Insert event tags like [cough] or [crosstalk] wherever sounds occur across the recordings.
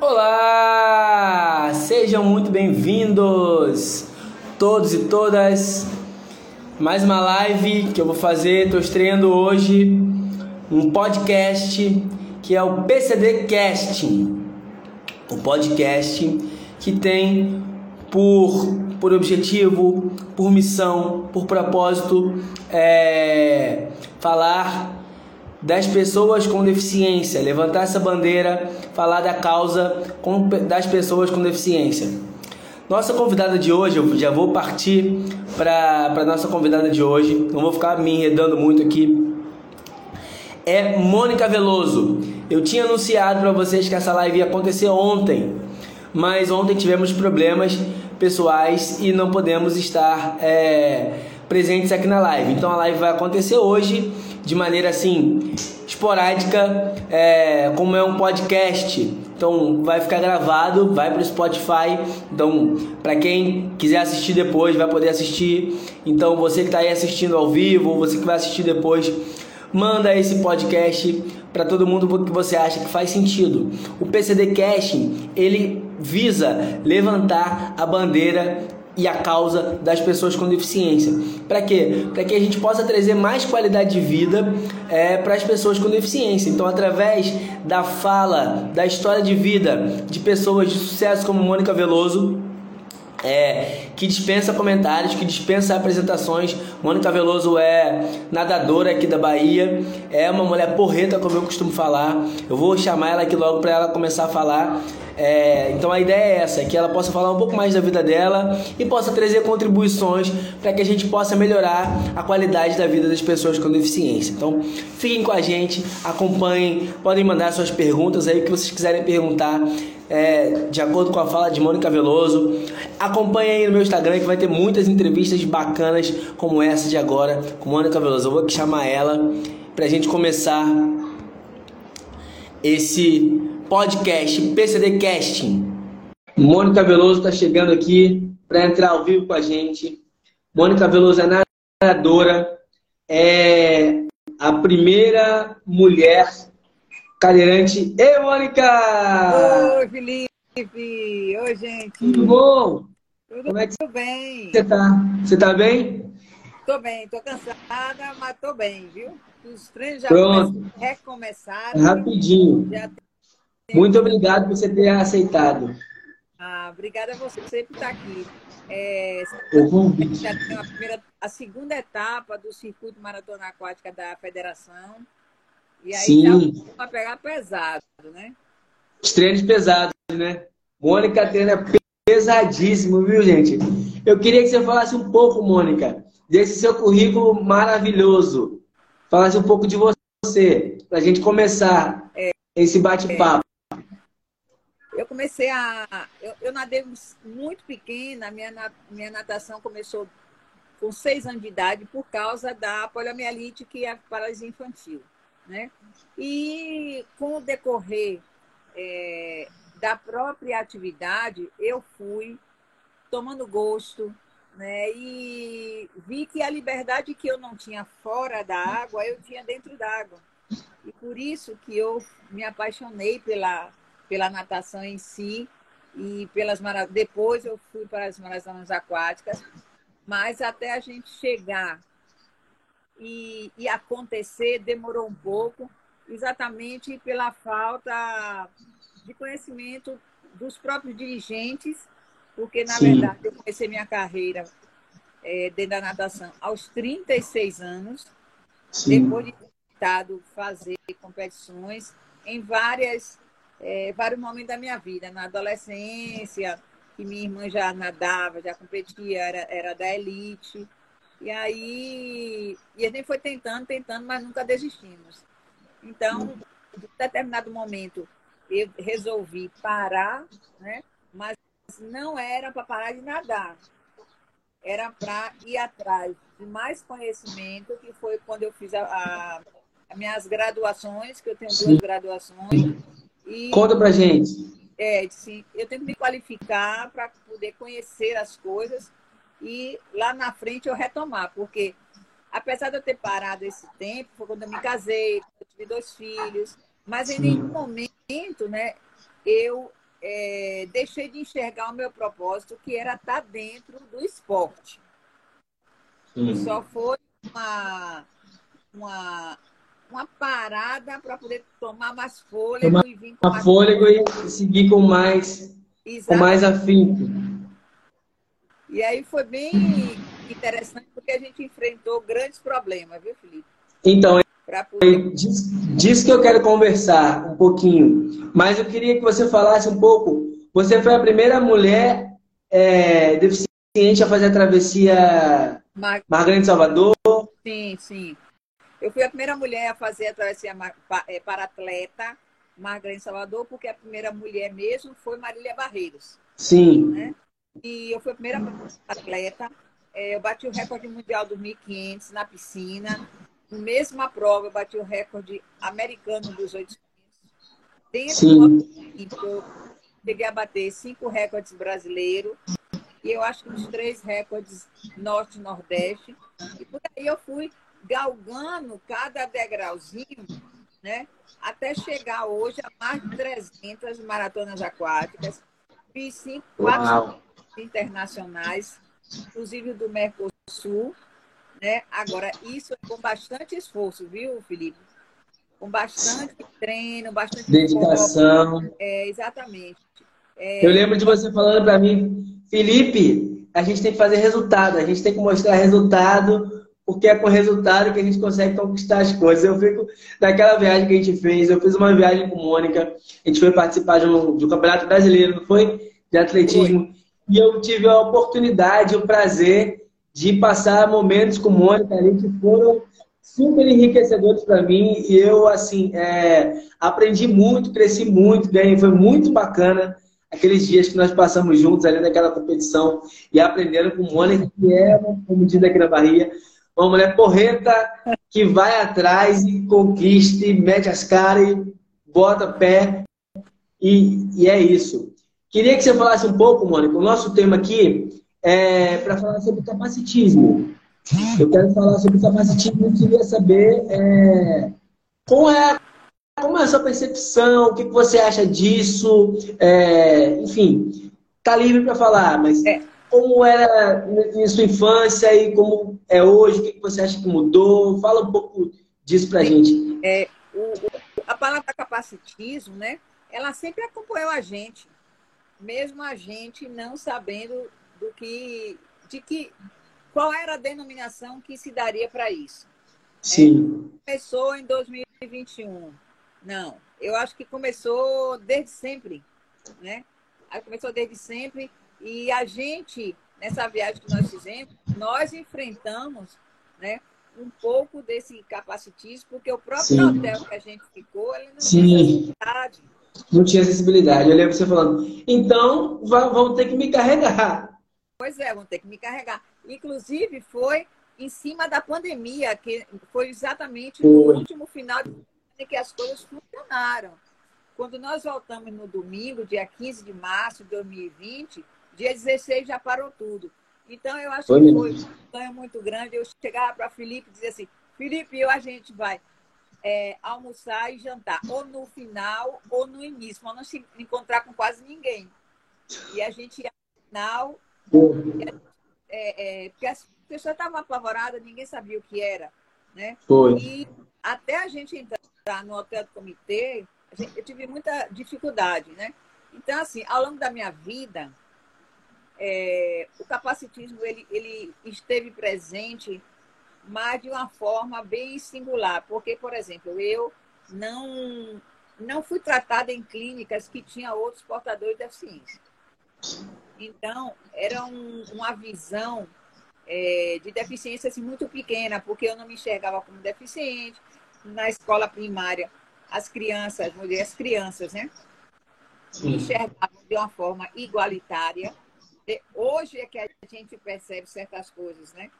Olá! Sejam muito bem-vindos, todos e todas. Mais uma live que eu vou fazer. Estou estreando hoje um podcast que é o PCD Casting. O podcast que tem por, por objetivo, por missão, por propósito é, falar das pessoas com deficiência, levantar essa bandeira, falar da causa das pessoas com deficiência. Nossa convidada de hoje, eu já vou partir para a nossa convidada de hoje, não vou ficar me enredando muito aqui. É Mônica Veloso. Eu tinha anunciado para vocês que essa live ia acontecer ontem, mas ontem tivemos problemas pessoais e não podemos estar é, presentes aqui na live. Então a live vai acontecer hoje de maneira assim esporádica, é, como é um podcast. Então vai ficar gravado, vai para o Spotify. Então para quem quiser assistir depois vai poder assistir. Então você que está aí assistindo ao vivo, você que vai assistir depois, manda esse podcast para todo mundo que você acha que faz sentido. O PCD Casting ele visa levantar a bandeira e a causa das pessoas com deficiência. Para quê? Para que a gente possa trazer mais qualidade de vida é, para as pessoas com deficiência. Então, através da fala, da história de vida de pessoas de sucesso como Mônica Veloso, é, que dispensa comentários, que dispensa apresentações. Mônica Veloso é nadadora aqui da Bahia, é uma mulher porreta, como eu costumo falar. Eu vou chamar ela aqui logo para ela começar a falar é, então a ideia é essa, que ela possa falar um pouco mais da vida dela e possa trazer contribuições para que a gente possa melhorar a qualidade da vida das pessoas com deficiência. Então fiquem com a gente, acompanhem, podem mandar suas perguntas aí que vocês quiserem perguntar. É, de acordo com a fala de Mônica Veloso. Acompanhe aí no meu Instagram que vai ter muitas entrevistas bacanas como essa de agora com Mônica Veloso. Eu vou chamar ela para a gente começar esse podcast PCD Casting. Mônica Veloso está chegando aqui para entrar ao vivo com a gente. Mônica Veloso é nadadora, é a primeira mulher cadeirante. Ei, Mônica! Oi, Felipe! Oi, gente! Tudo bom? Tudo, Como é que tudo bem. Você tá? Você tá bem? Tô bem, tô cansada, mas tô bem, viu? Os treinos já Pronto. recomeçaram. Rapidinho. Já muito obrigado por você ter aceitado. Ah, obrigada a você por estar aqui. É, a, primeira, a segunda etapa do circuito maratona aquática da federação. E aí Sim. já vai pegar pesado, né? Os treinos pesados, né? Mônica treina pesadíssimo, viu, gente? Eu queria que você falasse um pouco, Mônica, desse seu currículo maravilhoso. Falasse um pouco de você, para a gente começar é, esse bate-papo. Eu comecei a. Eu, eu nadei muito pequena, minha, minha natação começou com seis anos de idade por causa da poliomielite, que é a paralisia infantil. Né? E com o decorrer é, da própria atividade, eu fui tomando gosto, né? E vi que a liberdade que eu não tinha fora da água, eu tinha dentro d'água. E por isso que eu me apaixonei pela pela natação em si e pelas depois eu fui para as maratonas aquáticas, mas até a gente chegar e, e acontecer demorou um pouco, exatamente pela falta de conhecimento dos próprios dirigentes, porque na Sim. verdade eu comecei minha carreira é, dentro da natação aos 36 anos, Sim. depois de ter tentado fazer competições em várias é, vários momentos da minha vida. Na adolescência, que minha irmã já nadava, já competia, era, era da elite. E aí, e a gente foi tentando, tentando, mas nunca desistimos. Então, em determinado momento, eu resolvi parar, né? mas não era para parar de nadar. Era para ir atrás de mais conhecimento, que foi quando eu fiz a, a, as minhas graduações, que eu tenho duas graduações, e, Conta pra gente. É, sim, eu tenho que me qualificar para poder conhecer as coisas e lá na frente eu retomar, porque apesar de eu ter parado esse tempo, foi quando eu me casei, eu tive dois filhos, mas em nenhum momento, né, eu é, deixei de enxergar o meu propósito, que era estar dentro do esporte. Sim. Só foi uma, uma, uma parada para poder tomar mais fôlego tomar e vir com mais fôlego e seguir com mais, com mais afinco. E aí foi bem interessante porque a gente enfrentou grandes problemas, viu, Felipe? Então, poder... diz, diz que eu quero conversar um pouquinho, mas eu queria que você falasse um pouco. Você foi a primeira mulher é, deficiente a fazer a travessia Mar... Margarida Salvador? Sim, sim. Eu fui a primeira mulher a fazer a travessia é, para atleta Margarida Salvador, porque a primeira mulher mesmo foi Marília Barreiros. Sim. Né? E eu fui a primeira atleta. É, eu bati o recorde mundial do 1.500 na piscina. Na mesma prova, bati o recorde americano dos 800. Dentro Sim. do eu cheguei a bater cinco recordes brasileiros. E eu acho que uns três recordes norte e por aí eu fui galgando cada degrauzinho, né? Até chegar hoje a mais de 300 maratonas aquáticas. Fiz cinco, quatro internacionais, inclusive do Mercosul, né? Agora, isso é com bastante esforço, viu, Felipe? Com bastante treino, bastante dedicação. É, exatamente. É... Eu lembro de você falando para mim, Felipe, a gente tem que fazer resultado, a gente tem que mostrar resultado, porque é com resultado que a gente consegue conquistar as coisas. Eu fico daquela viagem que a gente fez, eu fiz uma viagem com Mônica, a gente foi participar de um, de um campeonato brasileiro, não foi? De atletismo. Foi. E eu tive a oportunidade, o prazer de passar momentos com Mônica ali que foram super enriquecedores para mim. E eu, assim, é, aprendi muito, cresci muito, ganhei, foi muito bacana aqueles dias que nós passamos juntos ali naquela competição e aprendendo com Mônica, que é, como diz aqui na Bahia, uma mulher porreta que vai atrás e conquista, e mete as caras e bota pé. E, e é isso. Queria que você falasse um pouco, Mônica. O nosso tema aqui é para falar sobre capacitismo. Eu quero falar sobre capacitismo e queria saber é, qual é, como é a sua percepção, o que você acha disso. É, enfim, tá livre para falar, mas é. como era em sua infância e como é hoje, o que você acha que mudou? Fala um pouco disso para a gente. É, o, a palavra capacitismo, né? Ela sempre acompanhou a gente mesmo a gente não sabendo do que, de que, qual era a denominação que se daria para isso. Sim. É, começou em 2021. Não, eu acho que começou desde sempre, né? Aí começou desde sempre e a gente nessa viagem que nós fizemos, nós enfrentamos, né? Um pouco desse capacitismo, porque o próprio Sim. hotel que a gente ficou, ele não Sim. tinha cidade não tinha acessibilidade. Eu lembro você falando, então vão ter que me carregar. Pois é, vão ter que me carregar. Inclusive, foi em cima da pandemia, que foi exatamente no último final que as coisas funcionaram. Quando nós voltamos no domingo, dia 15 de março de 2020, dia 16 já parou tudo. Então, eu acho foi que foi um sonho muito grande. Eu chegava para Felipe e dizia assim, Felipe, eu, a gente vai é, almoçar e jantar, ou no final ou no início, mas não se encontrar com quase ninguém. E a gente ia no final, é, é, porque as pessoas estavam apavoradas, ninguém sabia o que era. Né? Foi. E até a gente entrar no hotel do comitê, gente, eu tive muita dificuldade. Né? Então, assim, ao longo da minha vida, é, o capacitismo ele, ele esteve presente mas de uma forma bem singular. Porque, por exemplo, eu não, não fui tratada em clínicas que tinham outros portadores de deficiência. Então, era um, uma visão é, de deficiência assim, muito pequena, porque eu não me enxergava como deficiente. Na escola primária, as crianças, mulheres crianças, né? Me enxergavam de uma forma igualitária. Hoje é que a gente percebe certas coisas, né?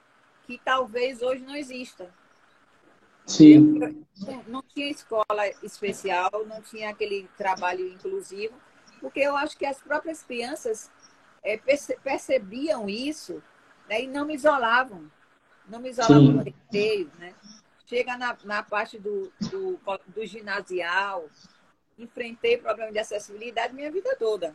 que talvez hoje não exista. Sim. Não, não tinha escola especial, não tinha aquele trabalho inclusivo, porque eu acho que as próprias crianças é, percebiam isso né, e não me isolavam. Não me isolavam no recreio, né? Chega na, na parte do, do, do ginasial, enfrentei problema de acessibilidade minha vida toda.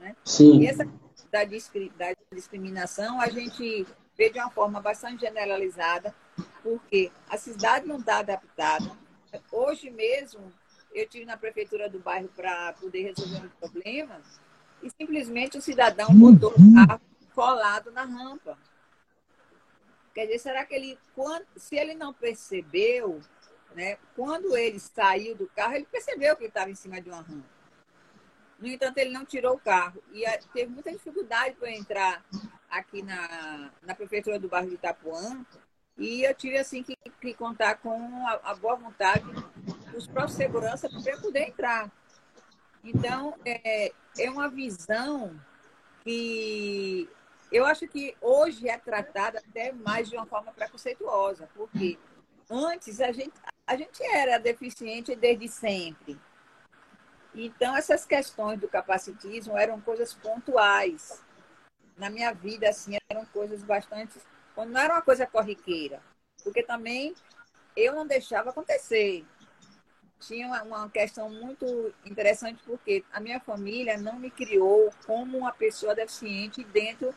Né? Sim. E essa da, da discriminação a gente vê de uma forma bastante generalizada, porque a cidade não está adaptada. Hoje mesmo, eu tive na prefeitura do bairro para poder resolver um problema e simplesmente o cidadão botou o carro colado na rampa. Quer dizer, será que ele, quando, se ele não percebeu, né, quando ele saiu do carro, ele percebeu que ele estava em cima de uma rampa. No entanto, ele não tirou o carro. E teve muita dificuldade para entrar aqui na, na prefeitura do bairro de Itapuã. E eu tive assim que, que contar com a, a, boa vontade dos próprios segurança para poder entrar. Então, é, é uma visão que eu acho que hoje é tratada até mais de uma forma preconceituosa, porque antes a gente, a gente era deficiente desde sempre. Então, essas questões do capacitismo eram coisas pontuais. Na minha vida, assim, eram coisas bastante. Não era uma coisa corriqueira, porque também eu não deixava acontecer. Tinha uma questão muito interessante, porque a minha família não me criou como uma pessoa deficiente dentro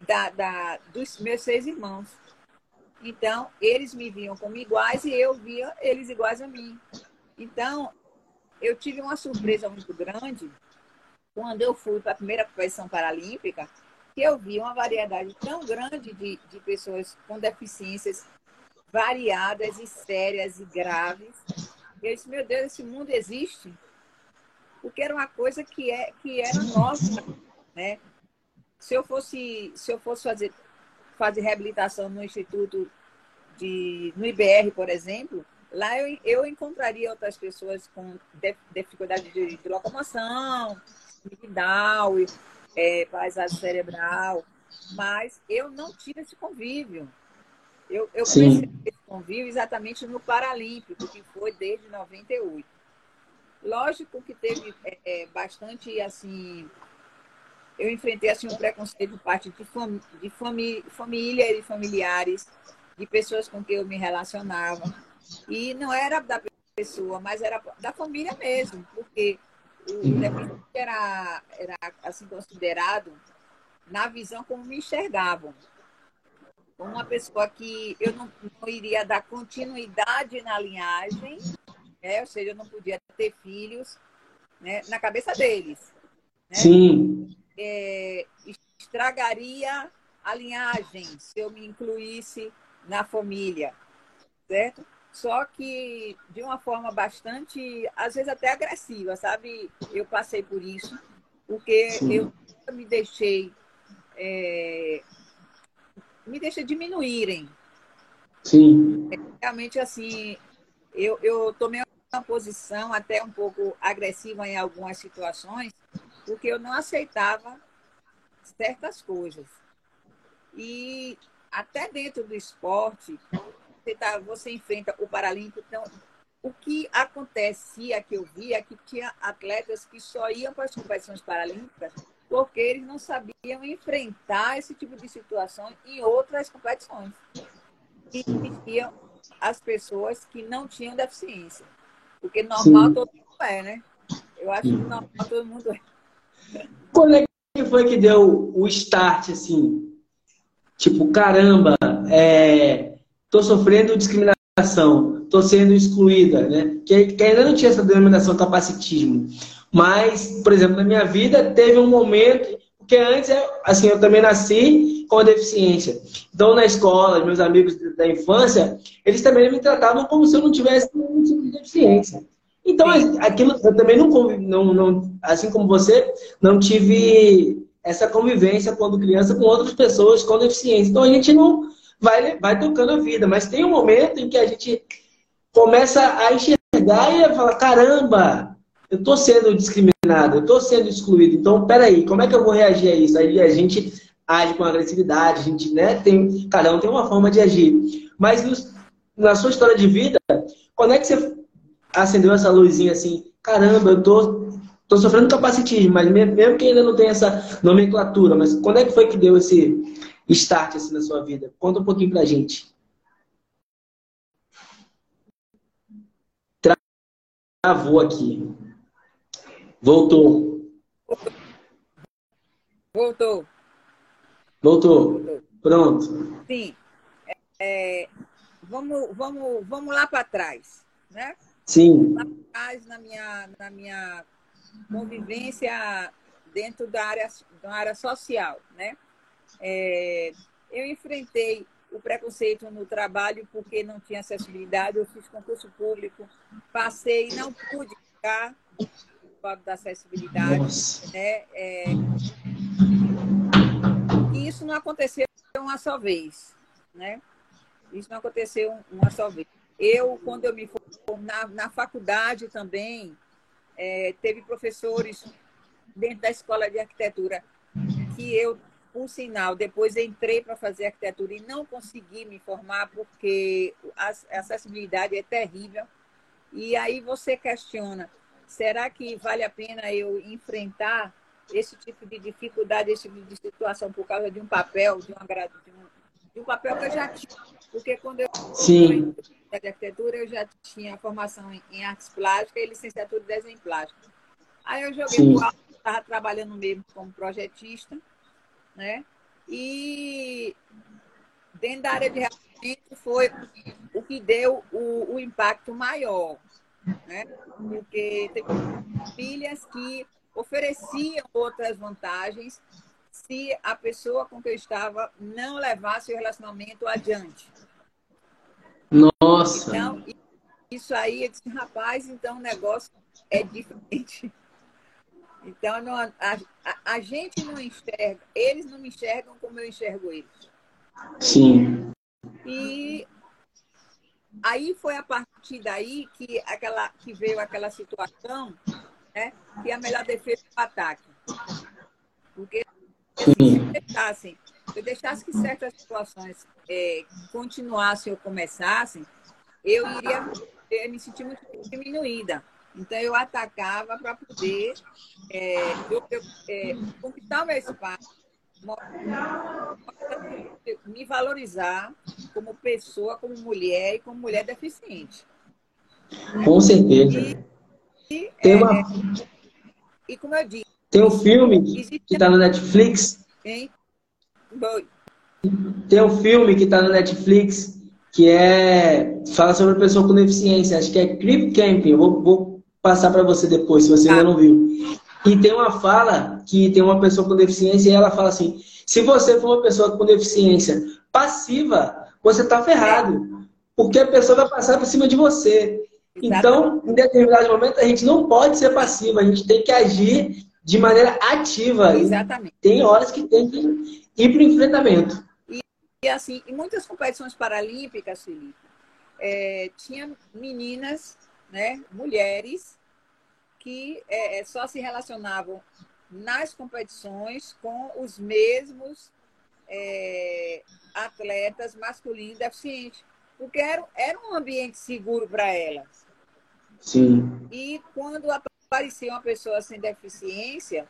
da, da, dos meus seis irmãos. Então, eles me viam como iguais e eu via eles iguais a mim. Então, eu tive uma surpresa muito grande quando eu fui para a primeira competição paralímpica, que eu vi uma variedade tão grande de, de pessoas com deficiências variadas e sérias e graves. Eu disse, meu Deus, esse mundo existe? Porque era uma coisa que, é, que era nossa, né? Se eu fosse, se eu fosse fazer, fazer reabilitação no Instituto de, no IBR, por exemplo, Lá eu, eu encontraria outras pessoas com dificuldade de, de locomoção, de Down, é, paisagem cerebral, mas eu não tive esse convívio. Eu, eu comecei convívio exatamente no Paralímpico, que foi desde 98. Lógico que teve é, é, bastante, assim, eu enfrentei assim um preconceito por parte de, fam de fami família e familiares, de pessoas com quem eu me relacionava e não era da pessoa, mas era da família mesmo, porque o deficiente era, era assim considerado na visão como me enxergavam. Uma pessoa que eu não, não iria dar continuidade na linhagem, né? ou seja, eu não podia ter filhos né? na cabeça deles. Né? Sim. É, estragaria a linhagem se eu me incluísse na família, certo? só que de uma forma bastante, às vezes até agressiva, sabe? Eu passei por isso, porque Sim. eu me deixei é, me deixei diminuírem. Sim. É, realmente, assim, eu, eu tomei uma posição até um pouco agressiva em algumas situações, porque eu não aceitava certas coisas. E até dentro do esporte, você, tá, você enfrenta o Paralímpico. Então, o que acontecia que eu via é que tinha atletas que só iam para as competições paralímpicas porque eles não sabiam enfrentar esse tipo de situação em outras competições. E existiam as pessoas que não tinham deficiência. Porque normal Sim. todo mundo é, né? Eu acho que normal todo mundo é. Quando é que foi que deu o start, assim? Tipo, caramba, é, estou sofrendo discriminação, estou sendo excluída, né? Que, que, ainda não tinha essa denominação capacitismo. Mas, por exemplo, na minha vida teve um momento, porque antes, assim, eu também nasci com deficiência. Então, na escola, meus amigos da infância, eles também me tratavam como se eu não tivesse nenhum tipo de deficiência. Então, aquilo, eu também não, não, não, assim como você, não tive essa convivência quando criança com outras pessoas com deficiência. Então, a gente não, vai, vai tocando a vida. Mas tem um momento em que a gente começa a enxergar e a falar: caramba, eu estou sendo discriminado, eu estou sendo excluído. Então, peraí, como é que eu vou reagir a isso? Aí a gente age com agressividade, a gente, né, tem, cada um tem uma forma de agir. Mas na sua história de vida, quando é que você acendeu essa luzinha assim? Caramba, eu tô, tô sofrendo capacitismo, mas mesmo que ainda não tenha essa nomenclatura, mas quando é que foi que deu esse, start assim na sua vida? Conta um pouquinho pra gente. Travou aqui. Voltou. Voltou. Voltou. Pronto. Sim. É, vamos, vamos, vamos lá para trás, né? Sim. Lá para trás, na minha, na minha convivência dentro da área, da área social, né? É, eu enfrentei o preconceito no trabalho porque não tinha acessibilidade. Eu fiz concurso público, passei e não pude ficar causa da acessibilidade. Né? É, e isso não aconteceu uma só vez, né? Isso não aconteceu uma só vez. Eu, quando eu me formei na, na faculdade também, é, teve professores dentro da escola de arquitetura que eu, por sinal, depois entrei para fazer arquitetura e não consegui me formar porque a acessibilidade é terrível. E aí você questiona, será que vale a pena eu enfrentar esse tipo de dificuldade, esse tipo de situação por causa de um papel, de, uma, de, um, de um papel que eu já tinha? Porque quando eu Sim. de arquitetura, eu já tinha formação em artes plásticas e licenciatura de desenho plástico. Aí eu joguei Sim. pro alto, estava trabalhando mesmo como projetista, né? E dentro da área de relacionamento foi o que deu o, o impacto maior, né? Porque teve famílias que ofereciam outras vantagens se a pessoa com que eu estava não levasse o relacionamento adiante. Nossa! Então, isso aí, eu disse, rapaz, então o negócio é diferente. Então, não, a, a, a, gente não enxerga, eles não me enxergam como eu enxergo eles. Sim. E aí foi a partir daí que, aquela, que veio aquela situação né, que a melhor defesa é o ataque. Porque se deixassem, se eu deixasse que certas situações é, continuassem ou começassem, eu iria eu me sentir muito diminuída. Então, eu atacava para poder é, eu, eu, é, conquistar o meu espaço, me valorizar como pessoa, como mulher e como mulher deficiente. Com certeza. E, Tem uma... É, e como eu disse... Tem um filme que está no Netflix... Hein? Tem um filme que está no Netflix que é fala sobre pessoa com deficiência. Acho que é Crip Camping. Eu vou, vou passar para você depois, se você ainda não viu. E tem uma fala que tem uma pessoa com deficiência e ela fala assim: se você for uma pessoa com deficiência passiva, você está ferrado. Porque a pessoa vai passar por cima de você. Então, em determinado momento, a gente não pode ser passiva, a gente tem que agir de maneira ativa. Exatamente. tem horas que tem que ir para o enfrentamento. E, e, assim, em muitas competições paralímpicas, Felipe, é, tinha meninas, né, mulheres, que é, é, só se relacionavam nas competições com os mesmos é, atletas masculinos deficientes, porque era, era um ambiente seguro para elas. Sim. E quando aparecia uma pessoa sem deficiência,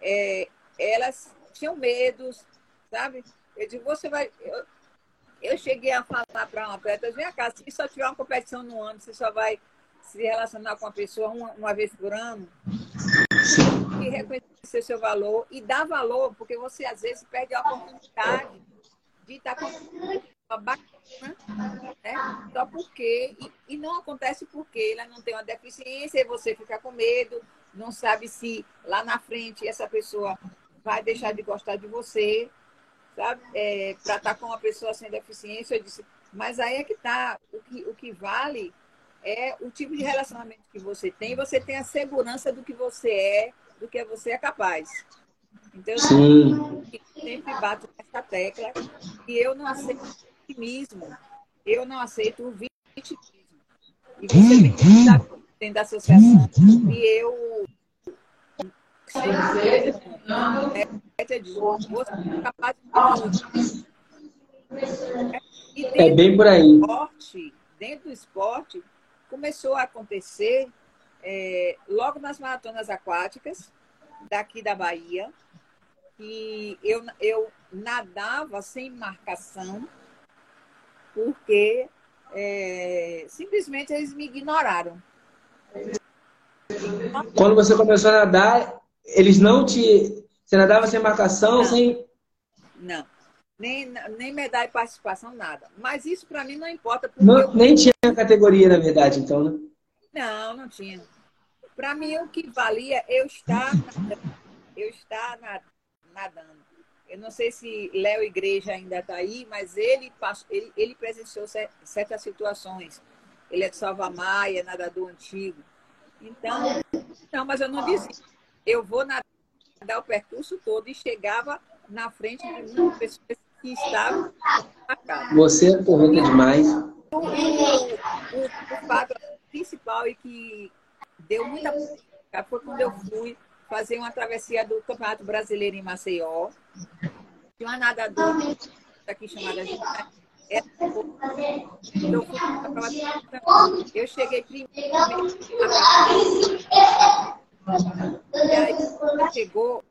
é, elas tinham medos, sabe? Eu digo, você vai. Eu, eu cheguei a falar para uma atleta, vem cá, se só tiver uma competição no ano, você só vai se relacionar com a pessoa uma, uma vez por ano. E reconhecer seu valor e dar valor, porque você às vezes perde a oportunidade de estar bacana, né? Só porque, e, e, não acontece porque ela não tem uma deficiência e você fica com medo, não sabe se lá na frente essa pessoa vai deixar de gostar de você, sabe? É, Para estar com uma pessoa sem deficiência, eu disse, mas aí é que tá, o que, o que vale é o tipo de relacionamento que você tem, você tem a segurança do que você é, do que você é capaz. Então, eu sempre bato nessa tecla e eu não aceito vitimismo, eu não aceito o vitimismo. E você tem que estar dentro da associação e eu é, você é capaz de é bem por aí. Esporte, dentro do esporte, começou a acontecer é, logo nas maratonas aquáticas daqui da Bahia. E eu, eu nadava sem marcação, porque é, simplesmente eles me ignoraram. Quando você começou a nadar, eles não te. Você nadava sem marcação, não. sem. Não. Nem, nem medalha de participação, nada. Mas isso para mim não importa. Não, eu... Nem tinha categoria, na verdade, então, né? Não, não tinha. Para mim, o que valia eu estar eu estar nadando. Eu não sei se Léo Igreja ainda está aí, mas ele, passou, ele, ele presenciou certas situações. Ele é de Salvamaia, nadador antigo. Então, não, mas eu não dizia. Eu vou nadar o percurso todo e chegava na frente de muitas pessoas que estavam marcadas. Você é correta demais. O, o, o fato principal e que deu muita foi quando eu fui fazer uma travessia do Campeonato Brasileiro em Maceió. Tinha uma nadadora aqui chamada eu, eu cheguei primeiro. E aí, quando chegou,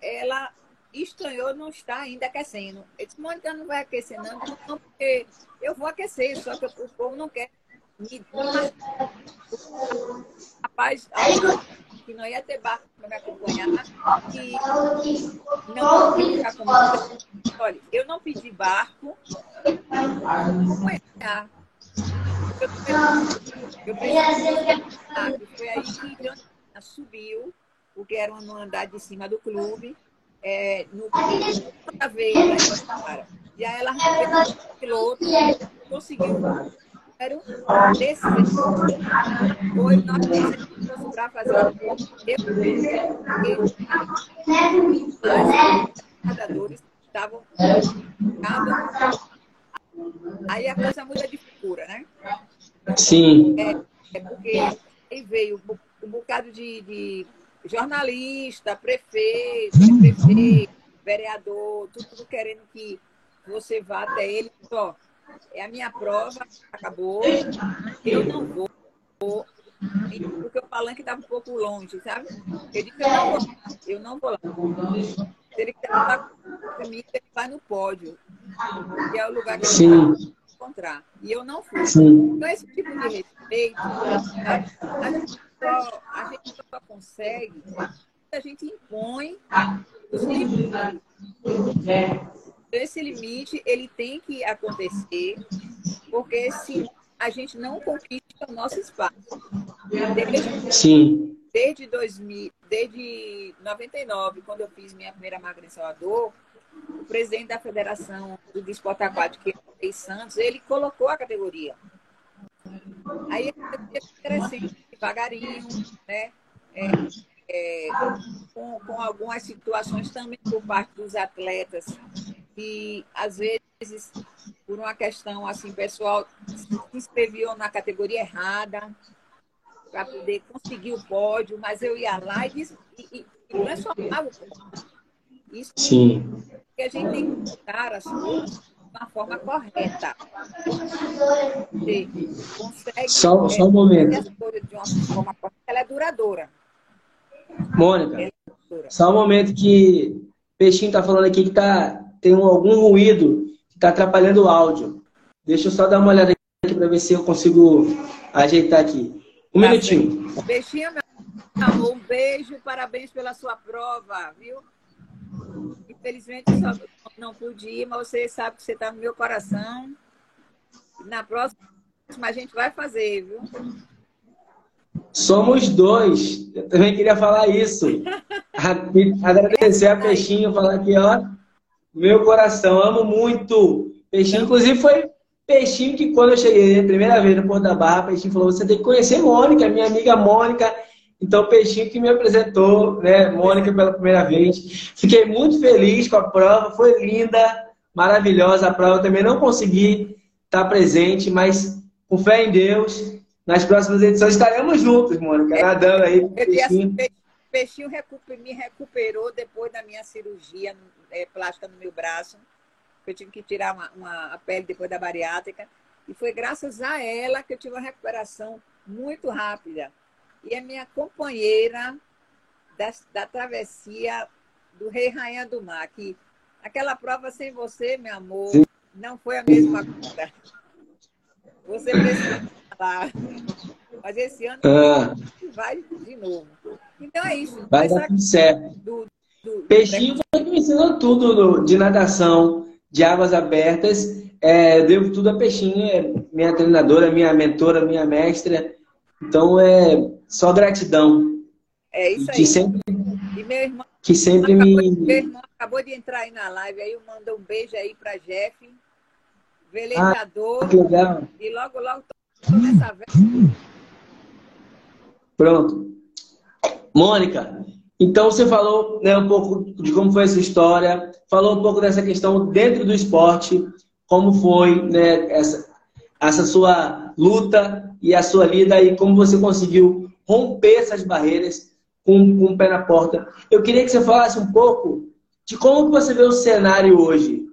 ela estranhou não está ainda aquecendo. Eu disse, Mônica, não vai aquecer, não, não, porque eu vou aquecer, só que o povo não quer me Rapaz, que não ia ter barco para me acompanhar, que não ia ficar comigo. Olha, eu não pedi barco acompanhar. Eu, eu, eu foi aí que Joana subiu, porque era no andar de cima do clube, é, no outra vez, né, e aí ela o piloto, conseguiu quero descer. Foi nós decidimos para fazer eu, nadadores estavam aí a coisa muda de figura, né? Sim. É, é porque aí veio um bocado de, de jornalista, prefeito, prefeito, vereador, tudo querendo que você vá até ele só é a minha prova, acabou, eu não vou. Porque o palanque estava um pouco longe, sabe? Eu disse, eu não vou, eu não vou lá. Se ele falar comigo, ele vai no pódio, que é o lugar que Sim. ele vai encontrar. E eu não fui. Sim. Então, esse tipo de respeito, a, a, gente, só, a gente só consegue, a gente impõe os limites esse limite ele tem que acontecer, porque se a gente não conquista o nosso espaço. Desde, Sim. Desde 2000, desde 99, quando eu fiz minha primeira máquina em Salvador, o presidente da Federação do Desporto Aquático, que é Santos, ele colocou a categoria. Aí crescendo devagarinho, né? É, é, com, com algumas situações também por parte dos atletas que às vezes por uma questão assim pessoal se inscreviam na categoria errada para poder conseguir o pódio, mas eu ia lá e, e, e, transformava o pódio. Isso Sim. que a gente tem que buscar as coisas de uma forma correta. Você consegue só, só um momento. as coisas de uma forma correta, ela é duradoura. Mônica, é duradoura. só um momento que Peixinho está falando aqui que tá, tem algum ruído que está atrapalhando o áudio. Deixa eu só dar uma olhada aqui para ver se eu consigo ajeitar aqui. Um tá minutinho. Peixinho, meu amor, um beijo, parabéns pela sua prova, viu? Infelizmente só não pude ir, mas você sabe que você está no meu coração. Na próxima a gente vai fazer, viu? Somos dois. Eu também queria falar isso. [laughs] Agradecer a Peixinho, falar aqui, ó. Meu coração, amo muito. Peixinho, inclusive, foi Peixinho que quando eu cheguei a primeira vez no Porto da Barra, Peixinho falou: você tem que conhecer Mônica, minha amiga Mônica. Então, Peixinho que me apresentou, né, Mônica, pela primeira vez. Fiquei muito feliz com a prova, foi linda, maravilhosa a prova. Também não consegui estar presente, mas com fé em Deus, nas próximas edições estaremos juntos, Mônica, é, nadando aí. Peixinho. Peixinho me recuperou depois da minha cirurgia é, plástica no meu braço. Eu tive que tirar uma, uma, a pele depois da bariátrica. E foi graças a ela que eu tive uma recuperação muito rápida. E a minha companheira da, da travessia do Rei Rainha do Mar, que aquela prova sem você, meu amor, não foi a mesma coisa. Você precisa falar. Mas esse ano ah. vai de novo. Então é isso. Vai dar tudo certo. Do, do, Peixinho do... foi me ensinou tudo de natação, de águas abertas. É, devo tudo a Peixinho, é minha treinadora, minha mentora, minha mestra. Então é só gratidão. É isso aí. Que sempre, e meu irmão, que sempre me. Meu irmão acabou de entrar aí na live, aí eu mando um beijo aí para Jeff, velejador. Ah, que legal. E logo, logo tô nessa Pronto. Mônica, então você falou né, um pouco de como foi essa história, falou um pouco dessa questão dentro do esporte, como foi né, essa, essa sua luta e a sua lida e como você conseguiu romper essas barreiras com, com o pé na porta. Eu queria que você falasse um pouco de como você vê o cenário hoje,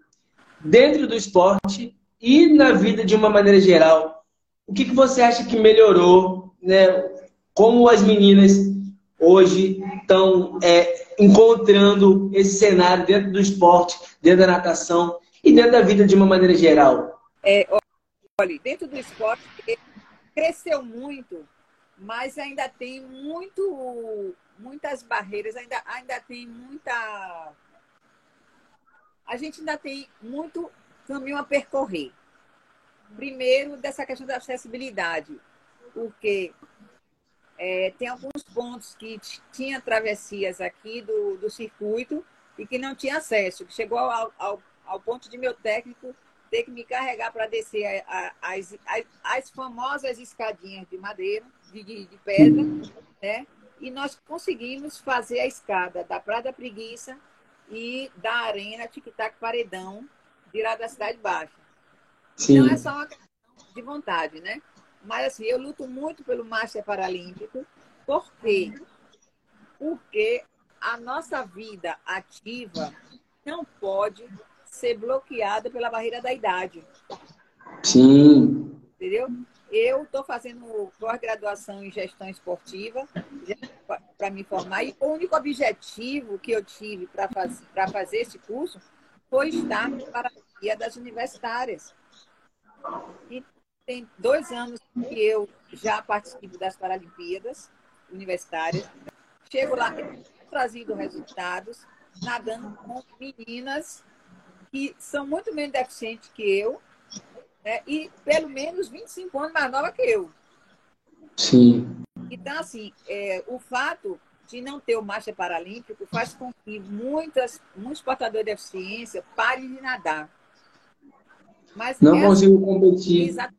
dentro do esporte e na vida de uma maneira geral. O que, que você acha que melhorou, né? Como as meninas hoje estão é, encontrando esse cenário dentro do esporte, dentro da natação e dentro da vida de uma maneira geral? É, olha, dentro do esporte cresceu muito mas ainda tem muito, muitas barreiras, ainda, ainda tem muita. A gente ainda tem muito caminho a percorrer. Primeiro, dessa questão da acessibilidade, porque é, tem alguns pontos que tinha travessias aqui do, do circuito e que não tinha acesso, chegou ao, ao, ao ponto de meu técnico ter que me carregar para descer a, a, as, as, as famosas escadinhas de madeira de, de, de pedra, né? E nós conseguimos fazer a escada da Praia da Preguiça e da Arena Tic-Tac Paredão, virar da Cidade Baixa. Sim. Então é só uma questão de vontade, né? Mas assim, eu luto muito pelo Master Paralímpico. Por quê? Porque a nossa vida ativa não pode ser bloqueada pela barreira da idade. Sim. Entendeu? Eu estou fazendo pós-graduação em gestão esportiva para me formar e o único objetivo que eu tive para faz, fazer esse curso foi estar para a das universitárias. E tem dois anos que eu já participo das Paralimpíadas Universitárias. Chego lá, trazido resultados, nadando com meninas que são muito menos deficientes que eu, né? e pelo menos 25 anos mais nova que eu. Sim. Então, assim, é, o fato de não ter o Marcha Paralímpico faz com que muitas, muitos portadores de deficiência parem de nadar. Mas não consigam competir. Exatamente.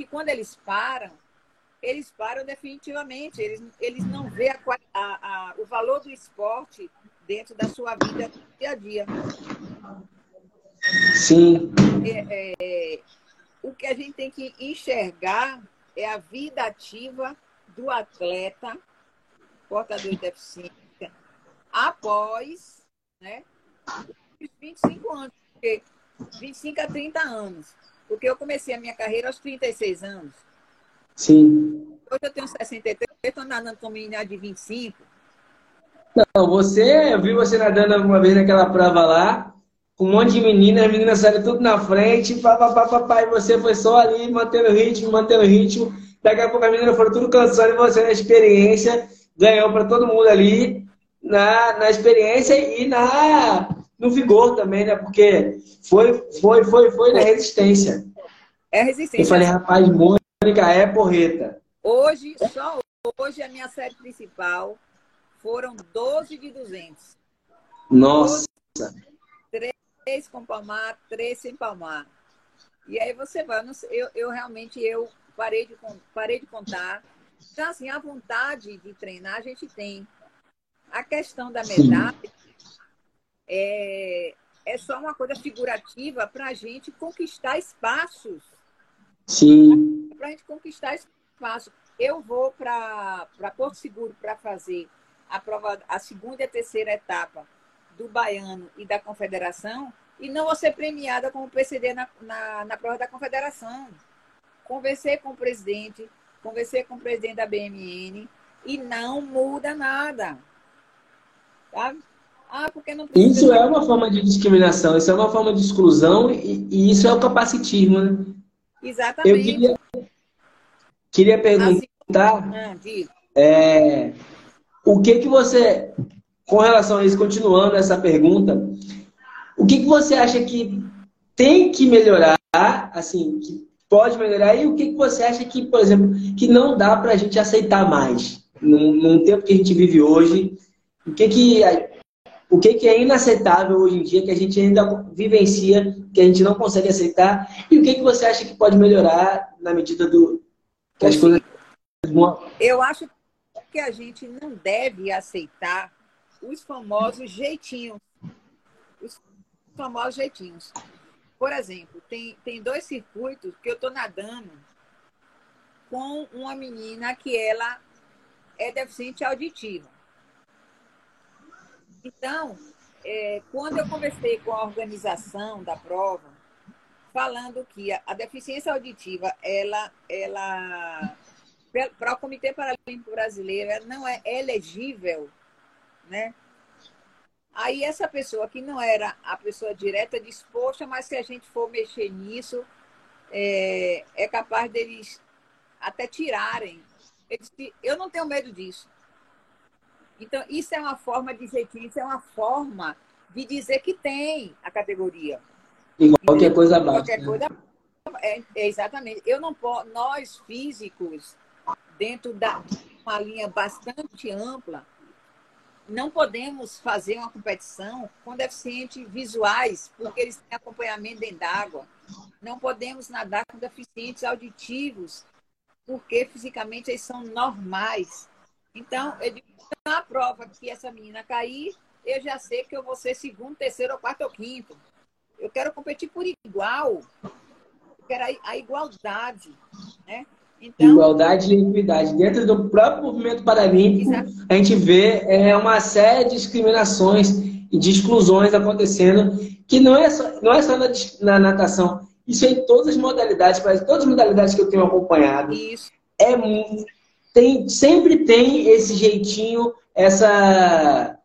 E quando eles param, eles param definitivamente. Eles, eles não vê a, a, a, o valor do esporte dentro da sua vida dia a dia. Sim. É, é, o que a gente tem que enxergar é a vida ativa do atleta portador de deficiência após né, os 25 anos, porque 25 a 30 anos. Porque eu comecei a minha carreira aos 36 anos. Sim. Hoje eu tenho 63, estou nadando com menina de 25. Não, você, eu vi você nadando uma vez naquela prova lá, com um monte de meninas, as meninas saíram tudo na frente, papapá, e você foi só ali, mantendo o ritmo, mantendo o ritmo. Daqui a pouco as meninas foram tudo cansando e você na experiência ganhou para todo mundo ali na, na experiência e na no vigor também, né? Porque foi, foi, foi, foi na resistência. É resistência. Eu falei, rapaz, Mônica é porreta. Hoje, só hoje, a minha série principal foram 12 de 200. Nossa! 12 três com palmar, três sem palmar. E aí você vai, eu, eu realmente eu parei de, parei de contar. Então, assim, a vontade de treinar a gente tem. A questão da medalha é, é só uma coisa figurativa para a gente conquistar espaços. Sim. Para a gente conquistar espaços. Eu vou para Porto Seguro para fazer a prova, a segunda e a terceira etapa do Baiano e da Confederação e não vou ser premiada como PCD na, na, na prova da Confederação. Conversei com o presidente, conversei com o presidente da BMN e não muda nada. Sabe? Ah, porque não Isso é uma forma de discriminação, isso é uma forma de exclusão e, e isso é o capacitismo, né? Exatamente. Eu queria, queria perguntar. ah, é, o que que você, com relação a isso, continuando essa pergunta, o que que você acha que tem que melhorar, assim, que pode melhorar e o que que você acha que, por exemplo, que não dá para a gente aceitar mais num, num tempo que a gente vive hoje? O que que o que, que é inaceitável hoje em dia, que a gente ainda vivencia, que a gente não consegue aceitar, e o que, que você acha que pode melhorar na medida do que as coisas. Eu acho que a gente não deve aceitar os famosos jeitinhos. Os famosos jeitinhos. Por exemplo, tem, tem dois circuitos que eu estou nadando com uma menina que ela é deficiente auditiva. Então, é, quando eu conversei com a organização da prova, falando que a, a deficiência auditiva, ela, ela para o Comitê Paralímpico Brasileiro, ela não é elegível, né? Aí essa pessoa que não era a pessoa direta disse, poxa, mas se a gente for mexer nisso, é, é capaz deles até tirarem. Eu, disse, eu não tenho medo disso. Então, isso é uma forma de jeitinho, isso é uma forma de dizer que tem a categoria. Igual qualquer coisa abaixo. Qualquer né? coisa. É, é, exatamente. Eu não posso, nós físicos, dentro da uma linha bastante ampla, não podemos fazer uma competição com deficientes visuais, porque eles têm acompanhamento dentro d'água. Não podemos nadar com deficientes auditivos, porque fisicamente eles são normais. Então, eu digo, na prova que essa menina cair, eu já sei que eu vou ser segundo, terceiro, ou quarto ou quinto. Eu quero competir por igual. Eu quero a, a igualdade. Né? Então, igualdade e equidade. Dentro do próprio movimento paralímpico, exatamente. a gente vê é, uma série de discriminações e de exclusões acontecendo, que não é só, não é só na, na natação. Isso é em todas as modalidades, todas as modalidades que eu tenho acompanhado. Isso. É muito tem, sempre tem esse jeitinho, essa,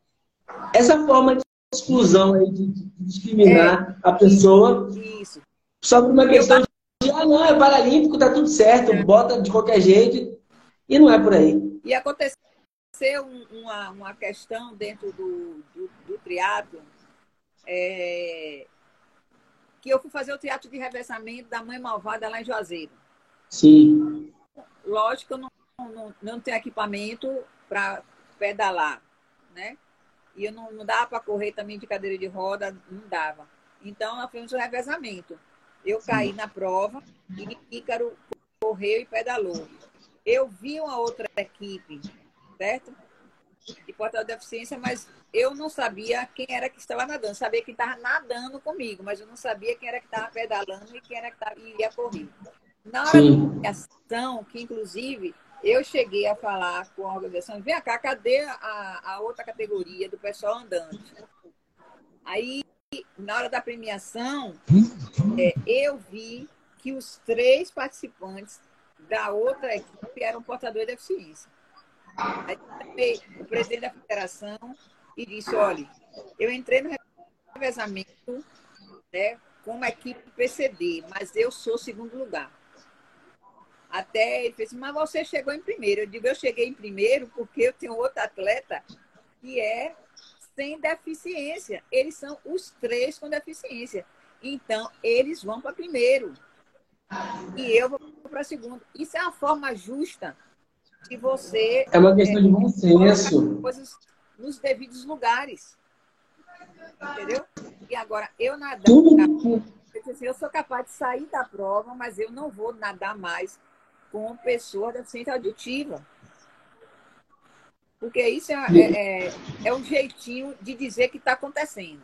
essa forma de exclusão aí, de, de discriminar é, a pessoa isso. só por uma questão de, ah, não, é paralímpico, tá tudo certo, é. bota de qualquer jeito, e não é por aí. E aconteceu uma, uma questão dentro do, do, do triatlo, é, que eu fui fazer o teatro de reversamento da Mãe Malvada lá em Juazeiro. Sim. Lógico, eu não não, não tem equipamento para pedalar, né? E eu não, não dava para correr também de cadeira de roda, não dava. Então, nós fizemos um revezamento. Eu caí na prova e Ícaro correu e pedalou. Eu vi uma outra equipe, certo? De portal de deficiência, mas eu não sabia quem era que estava nadando. sabia quem estava nadando comigo, mas eu não sabia quem era que estava pedalando e quem era que tava, ia correr. Na hora Sim. da ação, que inclusive eu cheguei a falar com a organização, vem cá, cadê a, a outra categoria do pessoal andante? Aí, na hora da premiação, é, eu vi que os três participantes da outra equipe eram portadores de deficiência. Aí, o presidente da federação e disse, olha, eu entrei no revezamento né, como equipe PCD, mas eu sou segundo lugar. Até ele fez, mas você chegou em primeiro. Eu digo, eu cheguei em primeiro porque eu tenho outro atleta que é sem deficiência. Eles são os três com deficiência. Então, eles vão para primeiro. E eu vou para segundo. Isso é uma forma justa de você. É uma questão é, de bom senso. Coisas nos devidos lugares. Entendeu? E agora, eu nadar. Tudo. Eu sou capaz de sair da prova, mas eu não vou nadar mais com pessoa deficiente auditiva. Porque isso é, é, é, é um jeitinho de dizer que está acontecendo.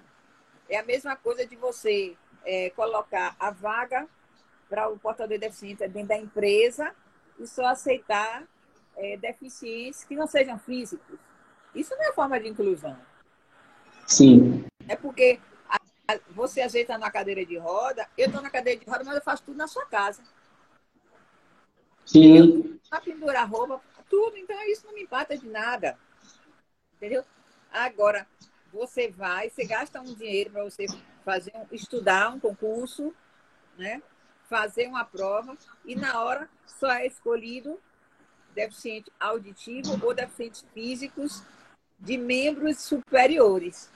É a mesma coisa de você é, colocar a vaga para o portador de deficiência dentro da empresa e só aceitar é, deficientes que não sejam físicos. Isso não é forma de inclusão. Sim. É porque a, a, você ajeita na cadeira de roda, eu estou na cadeira de roda, mas eu faço tudo na sua casa. Sim. Para pendurar roupa, tudo. Então, isso não me empata de nada. Entendeu? Agora, você vai, você gasta um dinheiro para você fazer, estudar um concurso, né? fazer uma prova, e na hora só é escolhido deficiente auditivo ou deficientes físicos de membros superiores.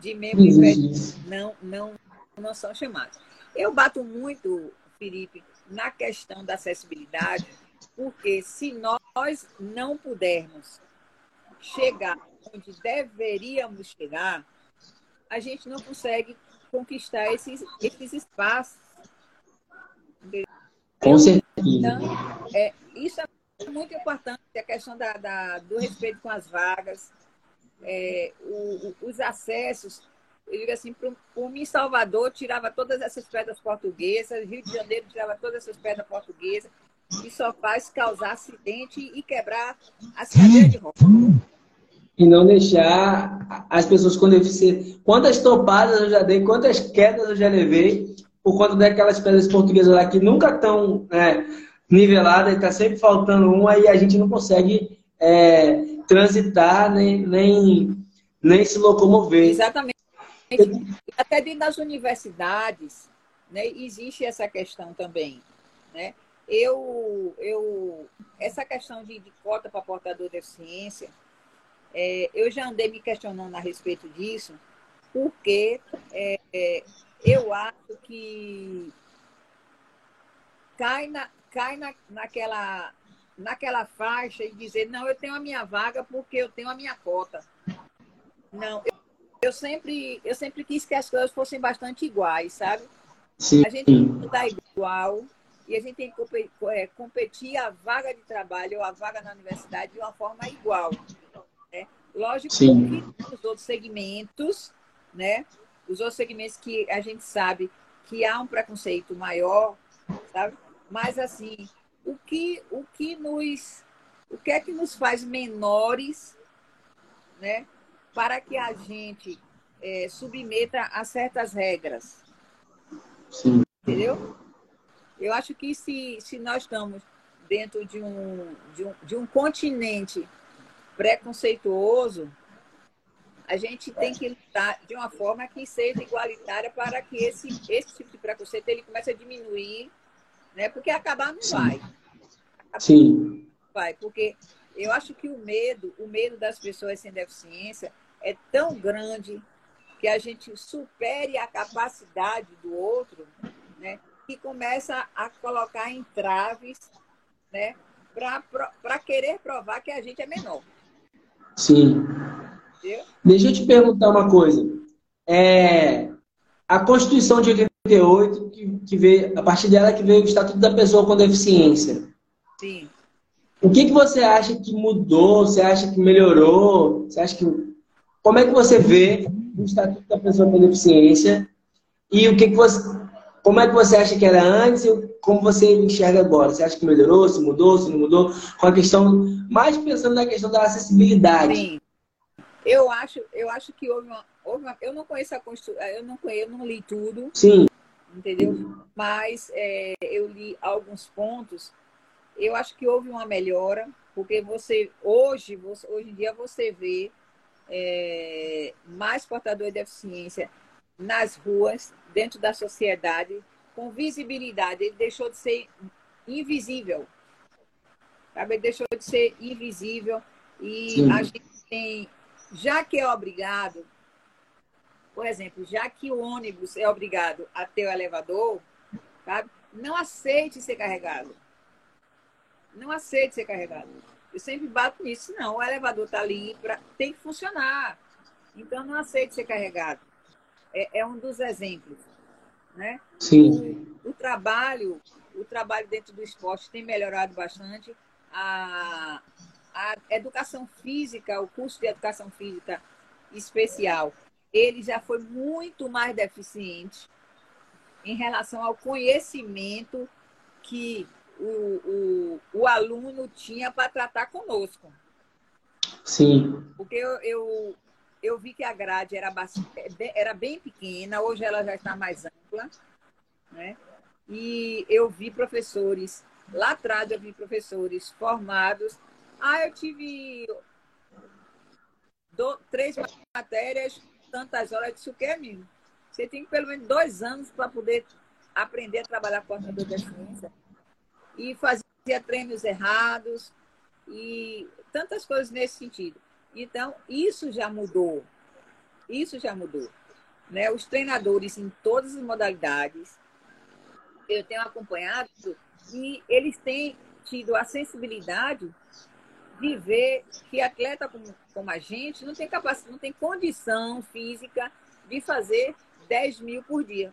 De membros superiores. Não, não, não são chamados. Eu bato muito, Felipe, na questão da acessibilidade, porque se nós não pudermos chegar onde deveríamos chegar, a gente não consegue conquistar esses, esses espaços. Com certeza. Então, é, isso é muito importante, a questão da, da do respeito com as vagas, é, o, o, os acessos. Eu digo assim, por mim, Salvador tirava todas essas pedras portuguesas, Rio de Janeiro tirava todas essas pedras portuguesas, e só faz causar acidente e quebrar as cadeiras de roda e não deixar as pessoas com deficiência. Quantas topadas eu já dei, quantas quedas eu já levei por conta daquelas pedras portuguesas lá que nunca estão é, niveladas, está sempre faltando uma e a gente não consegue é, transitar nem, nem, nem se locomover. Exatamente. Até dentro das universidades né, existe essa questão também. Né? Eu, eu, essa questão de, de cota para portador de deficiência, é, eu já andei me questionando a respeito disso, porque é, é, eu acho que cai, na, cai na, naquela, naquela faixa e dizer, não, eu tenho a minha vaga porque eu tenho a minha cota. Não, eu, sempre, eu sempre quis que as coisas fossem bastante iguais, sabe? Sim. A gente não está igual e a gente tem que é, competir a vaga de trabalho ou a vaga na universidade de uma forma igual. Lógico Sim. que os outros segmentos, né? Os outros segmentos que a gente sabe que há um preconceito maior, sabe? Mas assim, o que o que nos o que é que nos faz menores, né? Para que a gente é, submeta a certas regras. Sim. Entendeu? Eu acho que se, se nós estamos dentro de um, de um, de um continente preconceituoso, a gente tem que lutar de uma forma que seja igualitária para que esse, esse tipo de preconceito ele comece a diminuir, né? Porque acabar não vai. Acabar Sim. vai, porque eu acho que o medo, o medo das pessoas sem deficiência é tão grande que a gente supere a capacidade do outro, né? Que começa a colocar entraves, né? Para querer provar que a gente é menor. Sim. Deixa eu te perguntar uma coisa. É, a Constituição de 88, que, que veio, a partir dela que veio o Estatuto da Pessoa com Deficiência. Sim. O que, que você acha que mudou? Você acha que melhorou? Você acha que como é que você vê o Estatuto da Pessoa com Deficiência? E o que, que você como é que você acha que era antes e como você enxerga agora? Você acha que melhorou, se mudou, se não mudou? Com a questão, mais pensando na questão da acessibilidade. Sim. Eu acho, eu acho que houve uma, houve uma eu não conheço a Constituição, eu não conheço, eu não li tudo. Sim. Entendeu? Mas é, eu li alguns pontos. Eu acho que houve uma melhora, porque você hoje, você, hoje em dia você vê é, mais portadores de deficiência nas ruas, dentro da sociedade, com visibilidade. Ele deixou de ser invisível. Sabe? Ele deixou de ser invisível. E Sim. a gente tem, já que é obrigado, por exemplo, já que o ônibus é obrigado a ter o elevador, sabe? não aceite ser carregado. Não aceite ser carregado. Eu sempre bato nisso. Não, o elevador está ali, pra, tem que funcionar. Então, não aceite ser carregado é, é um dos exemplos. Né? Sim. O, o, trabalho, o trabalho dentro do esporte tem melhorado bastante. A, a educação física, o curso de educação física especial, ele já foi muito mais deficiente em relação ao conhecimento que o, o, o aluno tinha para tratar conosco. Sim. Porque eu, eu, eu vi que a grade era, bastante, era bem pequena, hoje ela já está mais ampla, né? E eu vi professores, lá atrás eu vi professores formados. Ah, eu tive do, três matérias, tantas horas. Eu disse, o que, amigo? Você tem pelo menos dois anos para poder aprender a trabalhar com a de ciência. E fazia treinos errados e tantas coisas nesse sentido. Então, isso já mudou. Isso já mudou. Né? Os treinadores em todas as modalidades, eu tenho acompanhado e eles têm tido a sensibilidade de ver que atleta como, como a gente não tem capacidade, não tem condição física de fazer 10 mil por dia.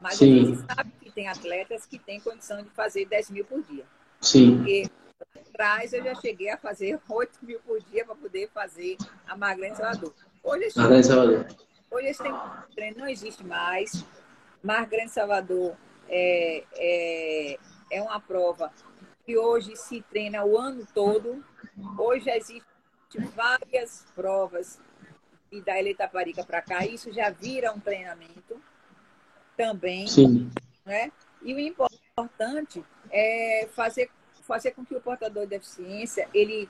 Mas Sim. a gente sabe que tem atletas que têm condição de fazer 10 mil por dia. Sim. Porque atrás eu já cheguei a fazer [laughs] 8 mil por dia para poder fazer a Magrande Salvador. Hoje esse, Magrande Salvador. Hoje treino não existe mais. Grande Salvador é, é, é uma prova que hoje se treina o ano todo. Hoje existem várias provas e da Eleitaparica para cá, isso já vira um treinamento também. Sim. Né? E o importante é fazer, fazer com que o portador de deficiência ele,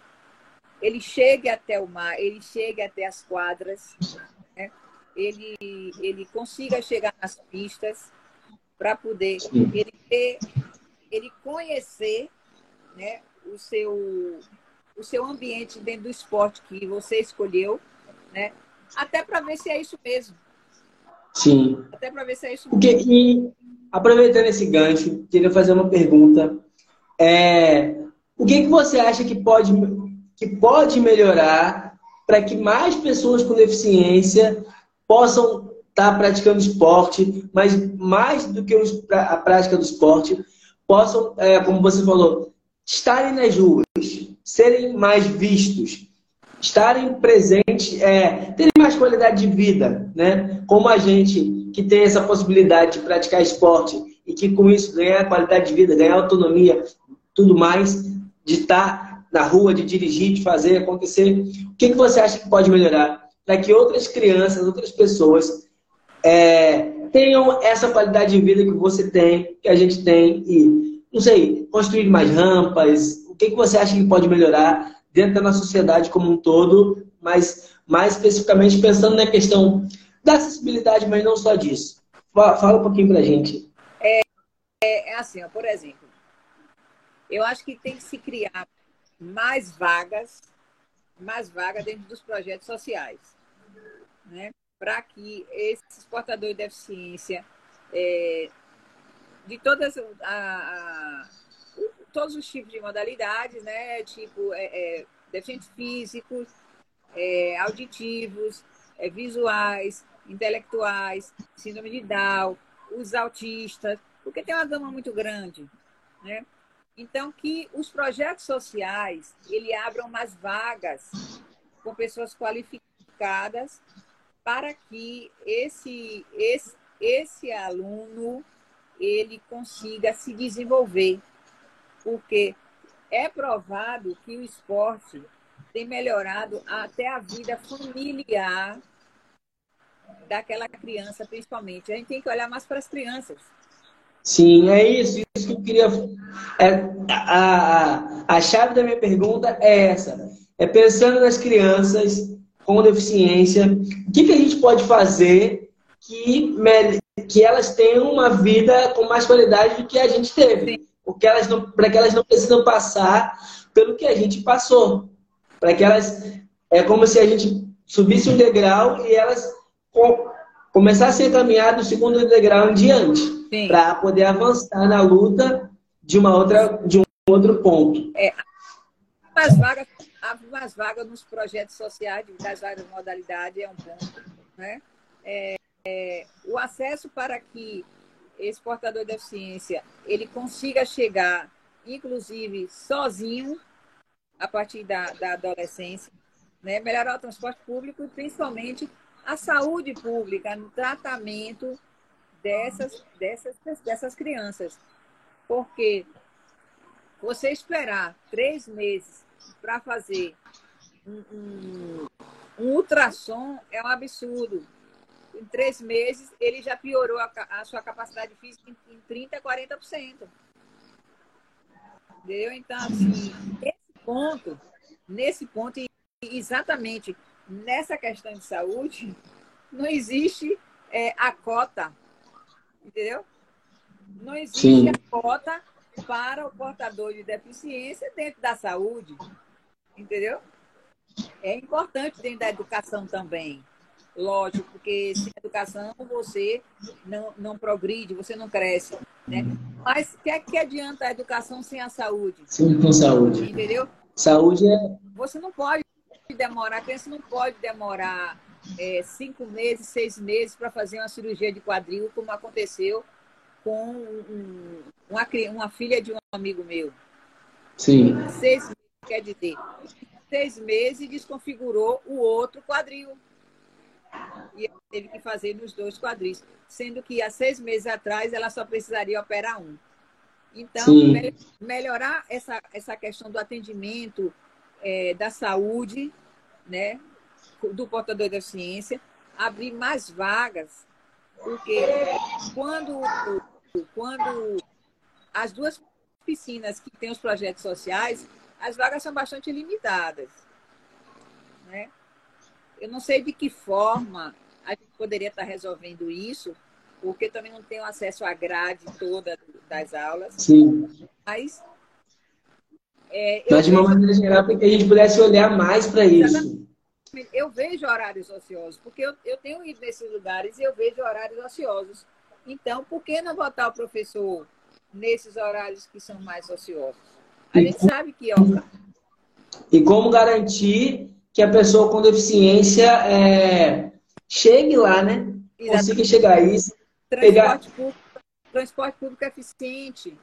ele chegue até o mar, ele chegue até as quadras, né? ele, ele consiga chegar nas pistas para poder ele ter, ele conhecer né, o, seu, o seu ambiente dentro do esporte que você escolheu, né? Até para ver se é isso mesmo. Sim. Até para ver se é isso Porque. E, aproveitando esse gancho, queria fazer uma pergunta. É, o que, que você acha que pode, que pode melhorar para que mais pessoas com deficiência possam estar tá praticando esporte, mas mais do que a prática do esporte, possam, é, como você falou, estarem nas ruas, serem mais vistos, estarem presentes, é, terem mais qualidade de vida, né? Como a gente que tem essa possibilidade de praticar esporte e que com isso ganhar qualidade de vida, ganhar autonomia, tudo mais, de estar na rua, de dirigir, de fazer acontecer. O que, que você acha que pode melhorar para que outras crianças, outras pessoas é, tenham essa qualidade de vida que você tem, que a gente tem e, não sei, construir mais rampas? O que, que você acha que pode melhorar dentro da nossa sociedade como um todo, mas mais especificamente pensando na questão da acessibilidade, mas não só disso. Fala um pouquinho para a gente. É, é, é assim, ó, por exemplo, eu acho que tem que se criar mais vagas, mais vagas dentro dos projetos sociais, né? Para que esses portadores de deficiência, é, de todas a, a todos os tipos de modalidades, né? Tipo, é, é, deficientes físicos, é, auditivos, é, visuais, intelectuais, síndrome de Down, os autistas, porque tem uma gama muito grande, né? Então, que os projetos sociais, ele abram mais vagas com pessoas qualificadas para que esse, esse, esse aluno ele consiga se desenvolver porque é provado que o esporte tem melhorado até a vida familiar daquela criança, principalmente. A gente tem que olhar mais para as crianças. Sim, é isso, isso que eu queria. É, a, a, a chave da minha pergunta é essa: é pensando nas crianças com deficiência, o que, que a gente pode fazer que, que elas tenham uma vida com mais qualidade do que a gente teve? Sim porque elas não, para que elas não precisam passar pelo que a gente passou, para que elas é como se a gente subisse um degrau e elas começassem a caminhar do segundo degrau em diante, para poder avançar na luta de uma outra de um outro ponto. É, as vagas, as vagas nos projetos sociais das várias modalidades é um ponto, né? É, é, o acesso para que esse portador de deficiência ele consiga chegar, inclusive, sozinho, a partir da, da adolescência, né? melhorar o transporte público e principalmente a saúde pública no tratamento dessas, dessas, dessas crianças. Porque você esperar três meses para fazer um, um, um ultrassom é um absurdo em três meses, ele já piorou a, a sua capacidade física em, em 30%, 40%. Entendeu? Então, assim, nesse ponto, nesse ponto, exatamente nessa questão de saúde, não existe é, a cota. Entendeu? Não existe Sim. a cota para o portador de deficiência dentro da saúde. Entendeu? É importante dentro da educação também. Lógico, porque sem educação você não, não progride, você não cresce. Né? Mas o que, é que adianta a educação sem a saúde? Sim, com saúde. Entendeu? Saúde é. Você não pode demorar, a criança não pode demorar é, cinco meses, seis meses para fazer uma cirurgia de quadril, como aconteceu com um, uma, uma filha de um amigo meu. Sim. Seis meses, quer dizer, seis meses desconfigurou o outro quadril. E ela teve que fazer nos dois quadris, sendo que há seis meses atrás ela só precisaria operar um. Então, me melhorar essa, essa questão do atendimento é, da saúde, né, do portador da ciência, abrir mais vagas, porque quando, quando as duas piscinas que têm os projetos sociais, as vagas são bastante limitadas. Né? Eu não sei de que forma a gente poderia estar resolvendo isso, porque também não tenho acesso à grade toda das aulas. Sim. Mas. É, mas de uma vejo... maneira geral, para que a gente pudesse olhar mais para isso. Eu vejo horários ociosos, porque eu, eu tenho ido nesses lugares e eu vejo horários ociosos. Então, por que não botar o professor nesses horários que são mais ociosos? A e gente como... sabe que. Ó... E como garantir que a pessoa com deficiência é... chegue lá, né? Exatamente. Consiga chegar a isso. Transporte, pegar... público, transporte público eficiente.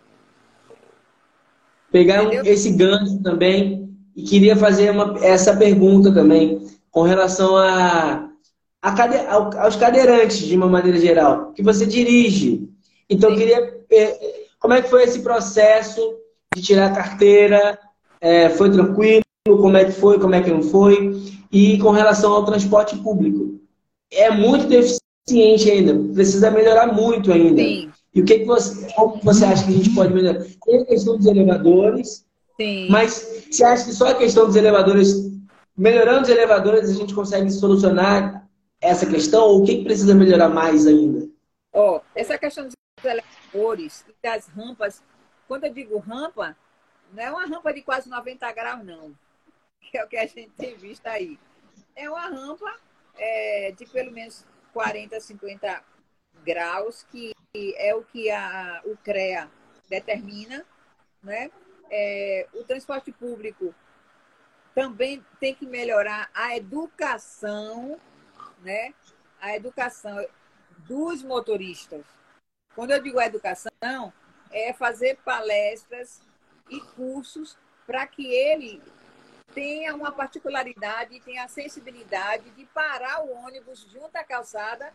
Pegar um, esse gancho também. E queria fazer uma, essa pergunta também, com relação a, a cade, aos cadeirantes, de uma maneira geral, que você dirige. Então, Sim. queria. É, como é que foi esse processo de tirar a carteira? É, foi tranquilo? Como é que foi? Como é que não foi? E com relação ao transporte público. É muito deficiente ciente ainda, precisa melhorar muito ainda. Sim. E o que, que você, como você acha que a gente pode melhorar? Tem a questão dos elevadores, Sim. mas você acha que só a questão dos elevadores, melhorando os elevadores, a gente consegue solucionar essa questão? Ou o que, que precisa melhorar mais ainda? Ó, oh, essa questão dos elevadores e das rampas, quando eu digo rampa, não é uma rampa de quase 90 graus, não, que é o que a gente tem visto aí. É uma rampa é, de pelo menos 40, 50 graus, que é o que a, o CREA determina. Né? É, o transporte público também tem que melhorar a educação, né? a educação dos motoristas. Quando eu digo educação, é fazer palestras e cursos para que ele tenha uma particularidade, tenha a sensibilidade de parar o ônibus junto à calçada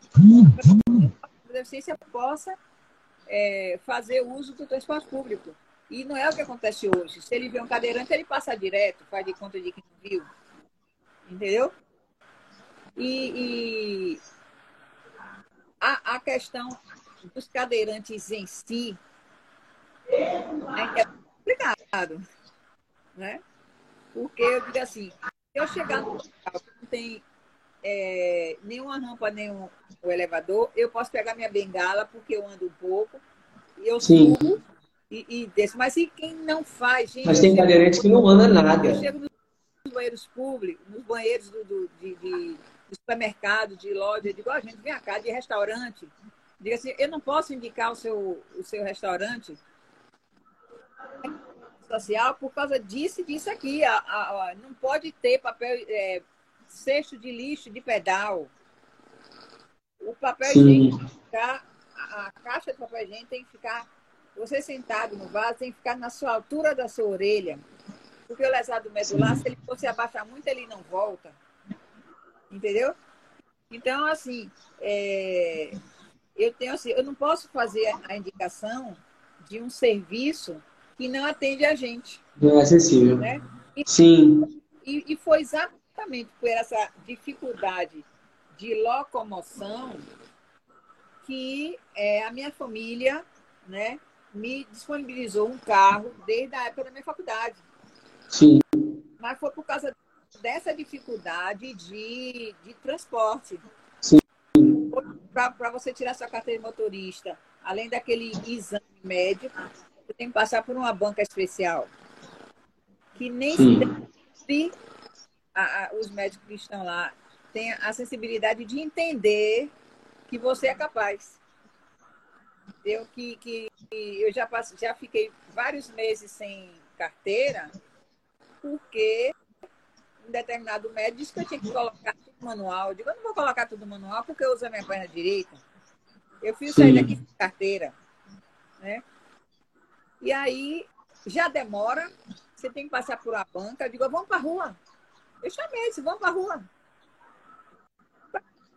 para que a deficiência possa é, fazer uso do transporte público. E não é o que acontece hoje. Se ele vê um cadeirante, ele passa direto, faz de conta de que não viu. Entendeu? E, e a, a, questão dos cadeirantes em si é complicado. Né? Porque eu digo assim, se eu chegar no local que não tem é, nenhuma rampa, nenhum o elevador, eu posso pegar minha bengala, porque eu ando um pouco, e eu Sim. subo e, e desço. Mas e quem não faz, gente? Mas tem cadeirante que não anda nada. Eu chego nos banheiros públicos, nos banheiros do, do de, de, de supermercado, de loja, eu digo, ó, oh, gente, vem cá, de restaurante. Diga assim, eu não posso indicar o seu, o seu restaurante social por causa disso e disso aqui. A, a, a, não pode ter papel, é, cesto de lixo de pedal. O papel higiênico ficar, a, caixa de papel higiênico tem que ficar, você sentado no vaso, tem que ficar na sua altura da sua orelha. Porque o lesado medular, Sim. se ele for se abaixar muito, ele não volta. Entendeu? Então, assim, é, eu tenho assim, eu não posso fazer a indicação de um serviço que não atende a gente. Não é acessível. Né? E, Sim. E, e foi exatamente por essa dificuldade de locomoção que é, a minha família né, me disponibilizou um carro desde a época da minha faculdade. Sim. Mas foi por causa dessa dificuldade de, de transporte. Sim. Para você tirar sua carteira de motorista, além daquele exame médico, tem que passar por uma banca especial. Que nem se a, a, os médicos que estão lá têm a sensibilidade de entender que você é capaz. Eu que, que eu já, passo, já fiquei vários meses sem carteira, porque um determinado médico disse que eu tinha que colocar tudo manual. Eu digo, eu não vou colocar tudo manual porque eu uso a minha perna direita. Eu fiz sair daqui sem carteira. Né? E aí, já demora, você tem que passar por uma banca. Eu digo, vamos para a rua. Eu chamei, disse, vamos para a rua.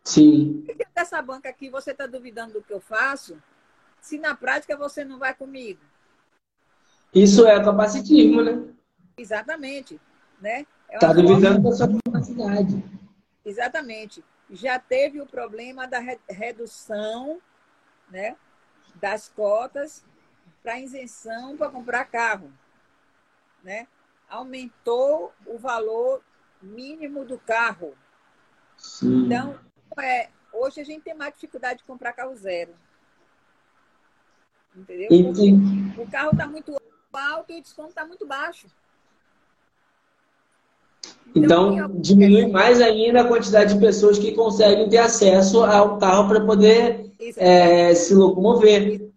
Sim. Dessa banca aqui, você está duvidando do que eu faço? Se na prática você não vai comigo. Isso é capacitismo, né? Exatamente. Né? Está é duvidando da sua capacidade. Exatamente. Já teve o problema da redução né, das cotas para isenção para comprar carro. Né? Aumentou o valor mínimo do carro. Sim. Então, é, hoje a gente tem mais dificuldade de comprar carro zero. Entendeu? Porque o carro está muito alto e o desconto está muito baixo. Então, então diminui mais ainda a quantidade de pessoas que conseguem ter acesso ao carro para poder é, se locomover.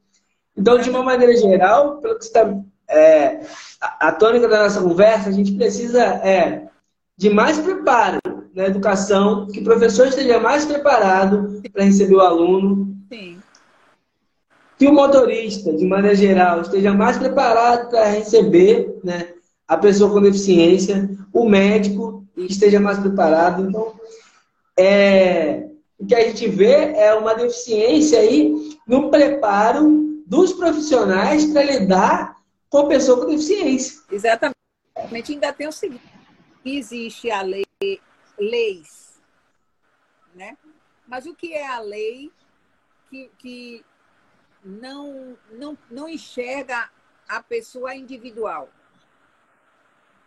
Então, de uma maneira geral, pelo que está é, a, a tônica da nossa conversa, a gente precisa é, de mais preparo na educação, que o professor esteja mais preparado para receber o aluno. Sim. Que o motorista, de maneira geral, esteja mais preparado para receber né, a pessoa com deficiência, o médico esteja mais preparado. Então, é, o que a gente vê é uma deficiência aí no preparo dos profissionais para lidar com a pessoa com deficiência. Exatamente. Ainda tem o seguinte: existe a lei, leis, né? Mas o que é a lei que, que não, não, não enxerga a pessoa individual?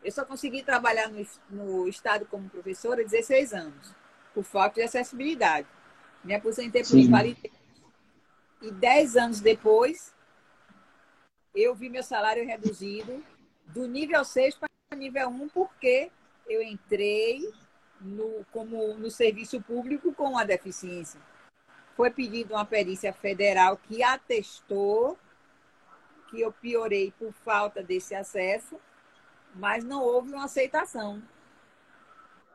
Eu só consegui trabalhar no, no Estado como professora há 16 anos, por falta de acessibilidade. Me aposentei por invalidez. E 10 anos depois, eu vi meu salário reduzido do nível 6 para nível 1, porque eu entrei no, como no serviço público com a deficiência. Foi pedido uma perícia federal que atestou que eu piorei por falta desse acesso mas não houve uma aceitação.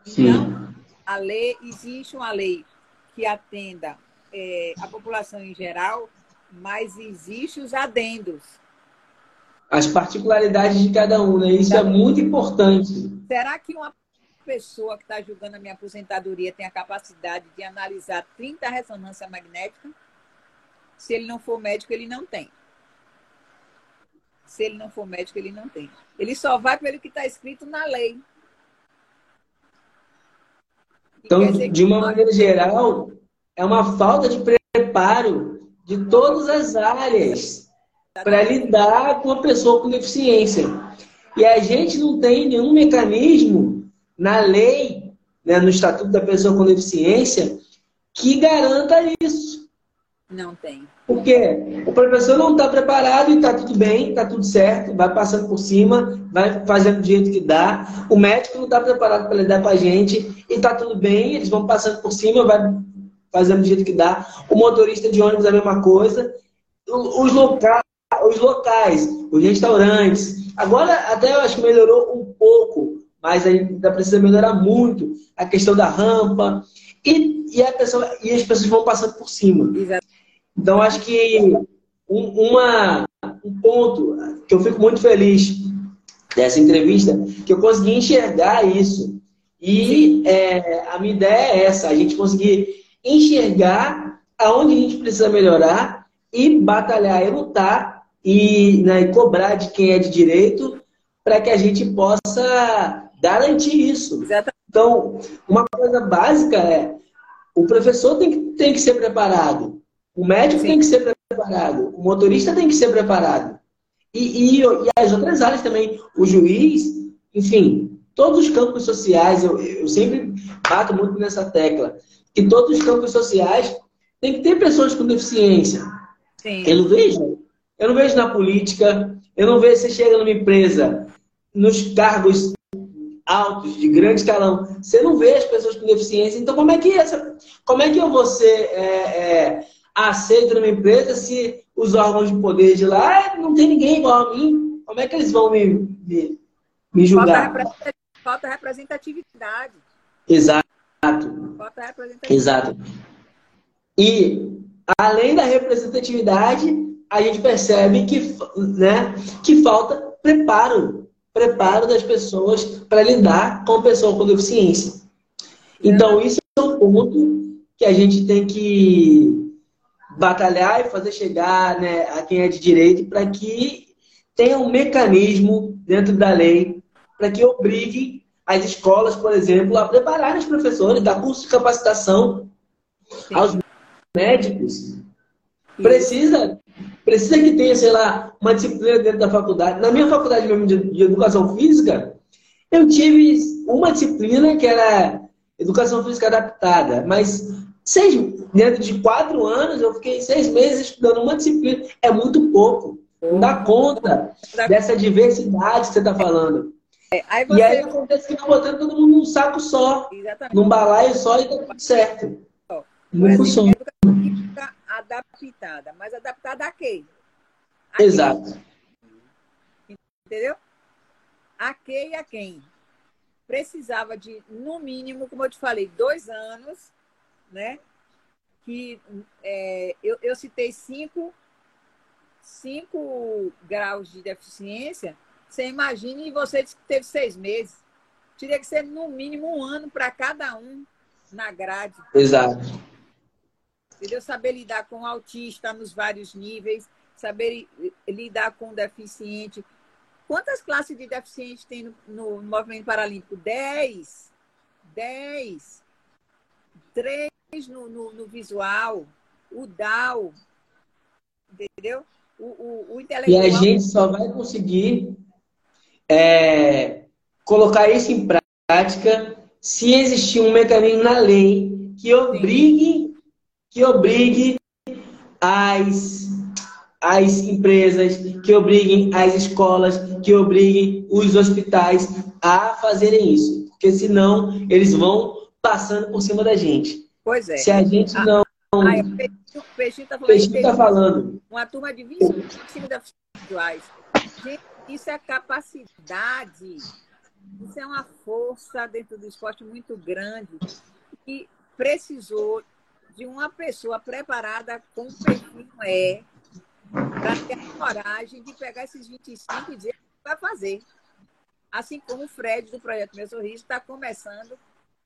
Sim. Então, a lei, existe uma lei que atenda é, a população em geral, mas existe os adendos. As particularidades de cada um, né? Isso é muito importante. Será que uma pessoa que está julgando a minha aposentadoria tem a capacidade de analisar 30 ressonância magnética? Se ele não for médico, ele não tem. Se ele não for médico, ele não tem. Ele só vai pelo que está escrito na lei. Então, de uma maneira geral, é uma falta de preparo de todas as áreas para lidar com a pessoa com deficiência. E a gente não tem nenhum mecanismo na lei, né, no Estatuto da Pessoa com Deficiência, que garanta isso. Não tem. Porque o professor não está preparado e está tudo bem, está tudo certo, vai passando por cima, vai fazendo do jeito que dá. O médico não está preparado para lidar com a gente e está tudo bem, eles vão passando por cima, vai fazendo do jeito que dá. O motorista de ônibus é a mesma coisa. Os, loca os locais, os restaurantes. Agora até eu acho que melhorou um pouco, mas ainda precisa melhorar muito a questão da rampa. E, e, a pessoa, e as pessoas vão passando por cima. Exato. Então, acho que um, uma, um ponto que eu fico muito feliz dessa entrevista, que eu consegui enxergar isso. E é, a minha ideia é essa, a gente conseguir enxergar aonde a gente precisa melhorar e batalhar e lutar e, né, e cobrar de quem é de direito para que a gente possa garantir isso. Então, uma coisa básica é o professor tem que, tem que ser preparado. O médico Sim. tem que ser preparado, o motorista tem que ser preparado. E, e, e, as outras áreas também, o juiz, enfim, todos os campos sociais, eu, eu sempre bato muito nessa tecla, que todos os campos sociais tem que ter pessoas com deficiência. Sim. Eu não vejo, eu não vejo na política, Eu não vejo você chega numa empresa, nos cargos altos, de grande escalão, você não vê as pessoas com deficiência. Então, como é que essa, como é que eu vou ser é, é, aceito numa empresa se os órgãos de poder de lá não tem ninguém igual a mim? Como é que eles vão me, me, me julgar? Falta representatividade. Exato. Falta representatividade. Exato. E além da representatividade, a gente percebe que, né, que falta preparo, preparo das pessoas para lidar com pessoa com deficiência. Então, isso é um ponto que a gente tem que batalhar e fazer chegar né, a quem é de direito para que tenha um mecanismo dentro da lei para que obrigue as escolas, por exemplo, a preparar os professores, dar curso de capacitação Sim. aos médicos. Precisa Precisa que tenha, sei lá, uma disciplina dentro da faculdade. Na minha faculdade mesmo de, de educação física, eu tive uma disciplina que era educação física adaptada, mas seis, dentro de quatro anos eu fiquei seis meses estudando uma disciplina. É muito pouco. Não dá conta dessa diversidade que você está falando. É, aí você... E aí acontece que está botando todo mundo num saco só, Exatamente. num balaio só e tá tudo certo. Não funciona adaptada. Mas adaptada a quê? A Exato. Quem? Entendeu? A quê e a quem? Precisava de, no mínimo, como eu te falei, dois anos, né? Que é, eu, eu citei cinco, cinco graus de deficiência. Você imagine, e você disse que teve seis meses. Teria que ser no mínimo um ano para cada um na grade. Exato entendeu? Saber lidar com o autista nos vários níveis, saber lidar com o deficiente. Quantas classes de deficientes tem no, no movimento paralímpico? Dez. Dez. Três no, no, no visual. O DAO. Entendeu? O, o, o intelectual. E a gente só vai conseguir é, colocar isso em prática se existir um mecanismo na lei que obrigue que obrigue as, as empresas, que obriguem as escolas, que obriguem os hospitais a fazerem isso. Porque senão eles vão passando por cima da gente. Pois é. Se a gente ah, não. Ah, o Peixinho está falando, tá falando. Uma turma de 25 individuais. Gente, isso é capacidade. Isso é uma força dentro do esporte muito grande. E precisou de uma pessoa preparada como o perfil é, para ter a coragem de pegar esses 25 e dizer o que vai fazer. Assim como o Fred, do Projeto Meu Sorriso, está começando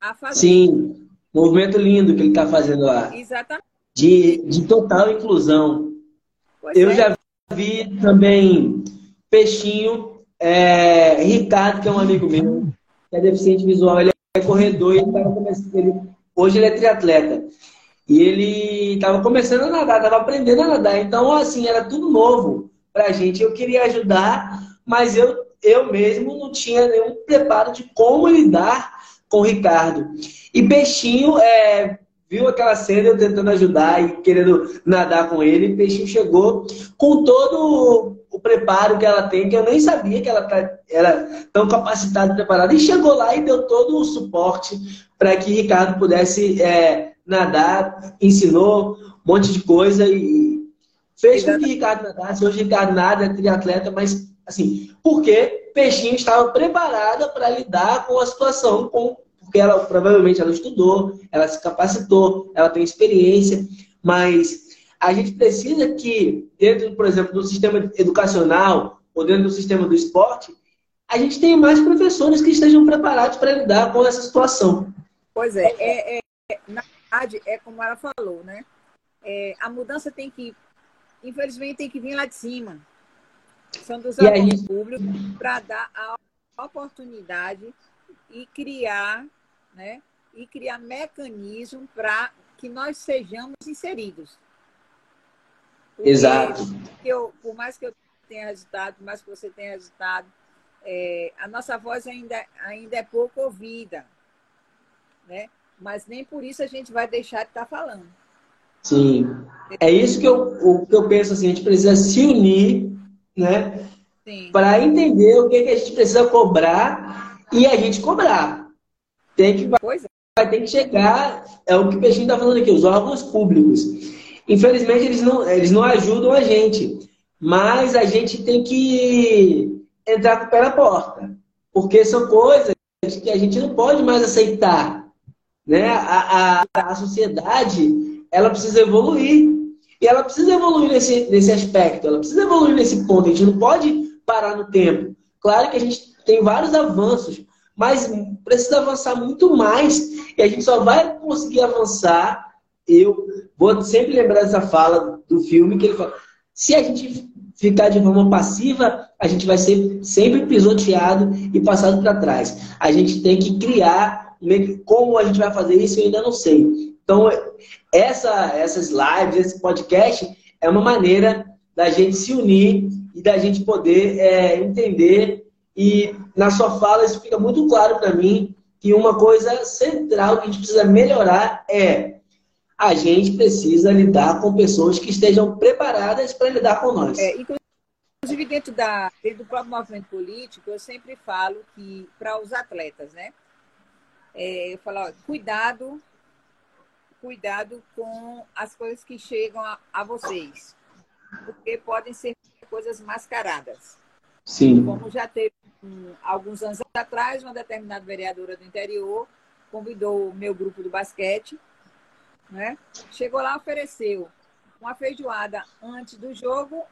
a fazer. Sim, movimento lindo que ele está fazendo lá. Exatamente. De, de total inclusão. Pois Eu é. já vi também Peixinho, é, Ricardo, que é um amigo meu, que é deficiente visual, ele é corredor e ele estava começando. Ele, hoje ele é triatleta. E ele estava começando a nadar, estava aprendendo a nadar. Então, assim, era tudo novo para a gente. Eu queria ajudar, mas eu, eu mesmo não tinha nenhum preparo de como lidar com o Ricardo. E Peixinho é, viu aquela cena eu tentando ajudar e querendo nadar com ele. Peixinho chegou com todo o preparo que ela tem, que eu nem sabia que ela tá, era tão capacitada e preparada. E chegou lá e deu todo o suporte para que Ricardo pudesse é, nadar, ensinou um monte de coisa e fez com que Ricardo nadasse. Hoje Ricardo nada, é triatleta, mas assim, porque Peixinho estava preparada para lidar com a situação, com, porque ela provavelmente ela estudou, ela se capacitou, ela tem experiência, mas a gente precisa que, dentro, por exemplo, do sistema educacional ou dentro do sistema do esporte, a gente tenha mais professores que estejam preparados para lidar com essa situação. Pois é, é, é na verdade, é como ela falou, né? É, a mudança tem que, infelizmente, tem que vir lá de cima. São dos órgãos públicos para dar a oportunidade e criar, né? E criar mecanismo para que nós sejamos inseridos. Porque Exato. Eu, por mais que eu tenha resultado, por mais que você tenha resultado, é, a nossa voz ainda, ainda é pouco ouvida. Né? mas nem por isso a gente vai deixar de estar tá falando. Sim. É isso que eu, o que eu penso assim, a gente precisa se unir, né? para entender o que, que a gente precisa cobrar e a gente cobrar. Tem que, vai, é. vai ter que chegar, é o que o Peixinho está falando aqui, os órgãos públicos. Infelizmente, eles não, eles não ajudam a gente, mas a gente tem que entrar com o pé na porta, porque são coisas que a gente não pode mais aceitar. Né? A, a, a sociedade ela precisa evoluir. E ela precisa evoluir nesse, nesse aspecto, ela precisa evoluir nesse ponto. A gente não pode parar no tempo. Claro que a gente tem vários avanços, mas precisa avançar muito mais. E a gente só vai conseguir avançar. Eu vou sempre lembrar dessa fala do filme que ele fala: se a gente ficar de forma passiva, a gente vai ser sempre pisoteado e passado para trás. A gente tem que criar como a gente vai fazer isso, eu ainda não sei. Então, essa, essas lives, esse podcast, é uma maneira da gente se unir e da gente poder é, entender. E na sua fala, isso fica muito claro para mim que uma coisa central que a gente precisa melhorar é a gente precisa lidar com pessoas que estejam preparadas para lidar com nós. É, inclusive, dentro, da, dentro do próprio movimento político, eu sempre falo que para os atletas, né? É, eu falo, ó, cuidado, cuidado com as coisas que chegam a, a vocês, porque podem ser coisas mascaradas. Sim. Como já teve um, alguns anos atrás, uma determinada vereadora do interior convidou o meu grupo do basquete né? Chegou lá, ofereceu uma feijoada antes do jogo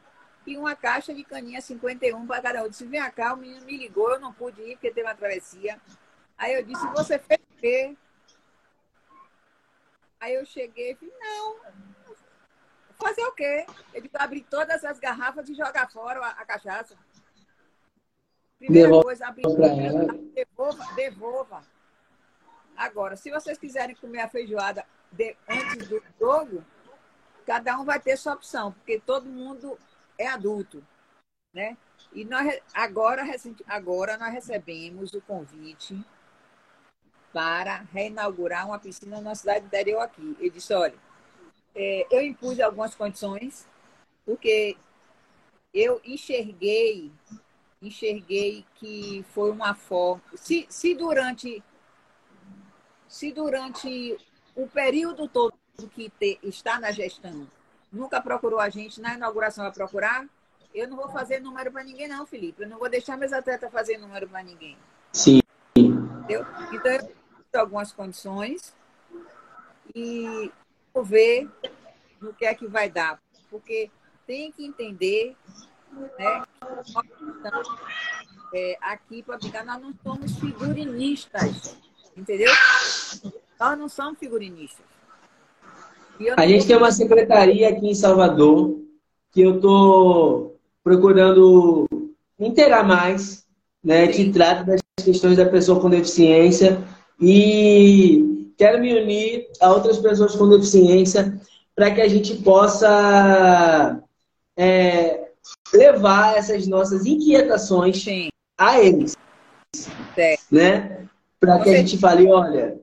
e uma caixa de caninha 51 para cada um. Disse, vem cá, o menino me ligou, eu não pude ir porque teve uma travessia. Aí eu disse, você fez o quê? Aí eu cheguei e falei, não, fazer o quê? Ele abrir todas as garrafas e jogar fora a, a cachaça. Primeira devolva coisa, abrir devolva, devolva. Agora, se vocês quiserem comer a feijoada de, antes do jogo, cada um vai ter sua opção, porque todo mundo é adulto, né? E nós agora, agora nós recebemos o convite para reinaugurar uma piscina na cidade interior aqui. Ele disse, olha, é, eu impus algumas condições, porque eu enxerguei, enxerguei que foi uma forma. Se, se durante se durante o período todo que te, está na gestão nunca procurou a gente, na inauguração vai procurar, eu não vou fazer número para ninguém, não, Felipe. Eu não vou deixar meus atletas fazer número para ninguém. Sim. Entendeu? Então, eu tenho algumas condições e vou ver no que é que vai dar. Porque tem que entender né, que é, aqui para ficar, nós não somos figurinistas. Entendeu? Nós não somos figurinistas. A gente tem uma secretaria aqui em Salvador que eu estou procurando inteirar mais, né, que trata das questões da pessoa com deficiência e quero me unir a outras pessoas com deficiência para que a gente possa é, levar essas nossas inquietações Sim. a eles, né? Para que a gente fale, olha,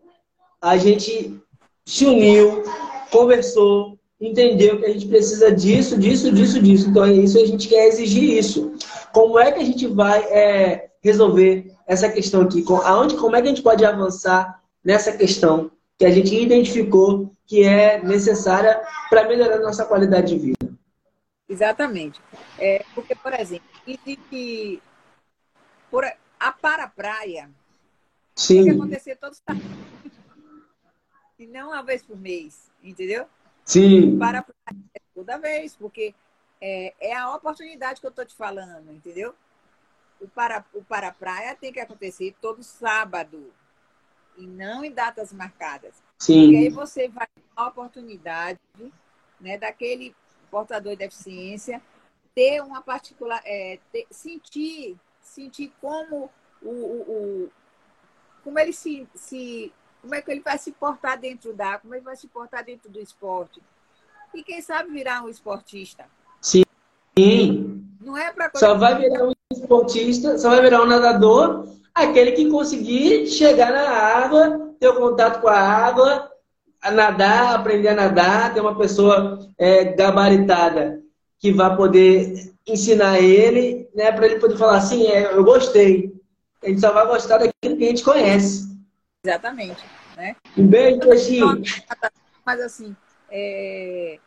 a gente se uniu, conversou, entendeu que a gente precisa disso, disso, disso, disso. Então, é isso a gente quer exigir isso. Como é que a gente vai é, resolver essa questão aqui? Aonde, como é que a gente pode avançar nessa questão que a gente identificou que é necessária para melhorar a nossa qualidade de vida? Exatamente. É, porque, por exemplo, existe por, a para-praia Sim. tem que acontecer todos os e não uma vez por mês, entendeu? Sim. Para toda vez, porque é, é a oportunidade que eu estou te falando, entendeu? O para, o para praia tem que acontecer todo sábado e não em datas marcadas. Sim. Porque aí você vai a oportunidade né, daquele portador de deficiência ter uma particular. É, ter, sentir, sentir como o, o, o como ele se, se como é que ele vai se portar dentro da, como ele vai se portar dentro do esporte. E quem sabe virar um esportista. Sim. Não é para Só vai virar um esportista, só vai virar um nadador aquele que conseguir chegar na água, ter o contato com a água, a nadar, aprender a nadar, ter uma pessoa é, gabaritada que vai poder ensinar ele, né, para ele poder falar assim, é, eu gostei. A gente só vai gostar daquilo que a gente conhece. Exatamente. Né? Um beijo, Peixinho. Mas assim, é...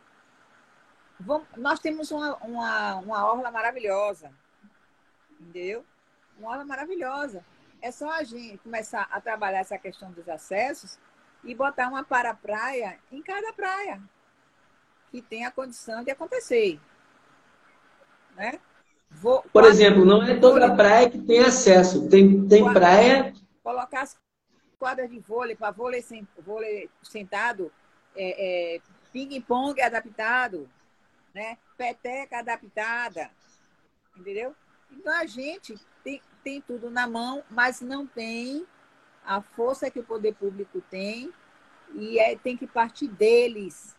Vamos... nós temos uma, uma, uma orla maravilhosa. Entendeu? Uma orla maravilhosa. É só a gente começar a trabalhar essa questão dos acessos e botar uma para-praia em cada praia que tem a condição de acontecer. Né? Vou, Por exemplo, não é toda praia que tem acesso. Tem, tem praia. Colocar as quadras de vôlei para vôlei, vôlei sentado, é, é, ping-pong adaptado, né? peteca adaptada. Entendeu? Então a gente tem, tem tudo na mão, mas não tem a força que o poder público tem e é, tem que partir deles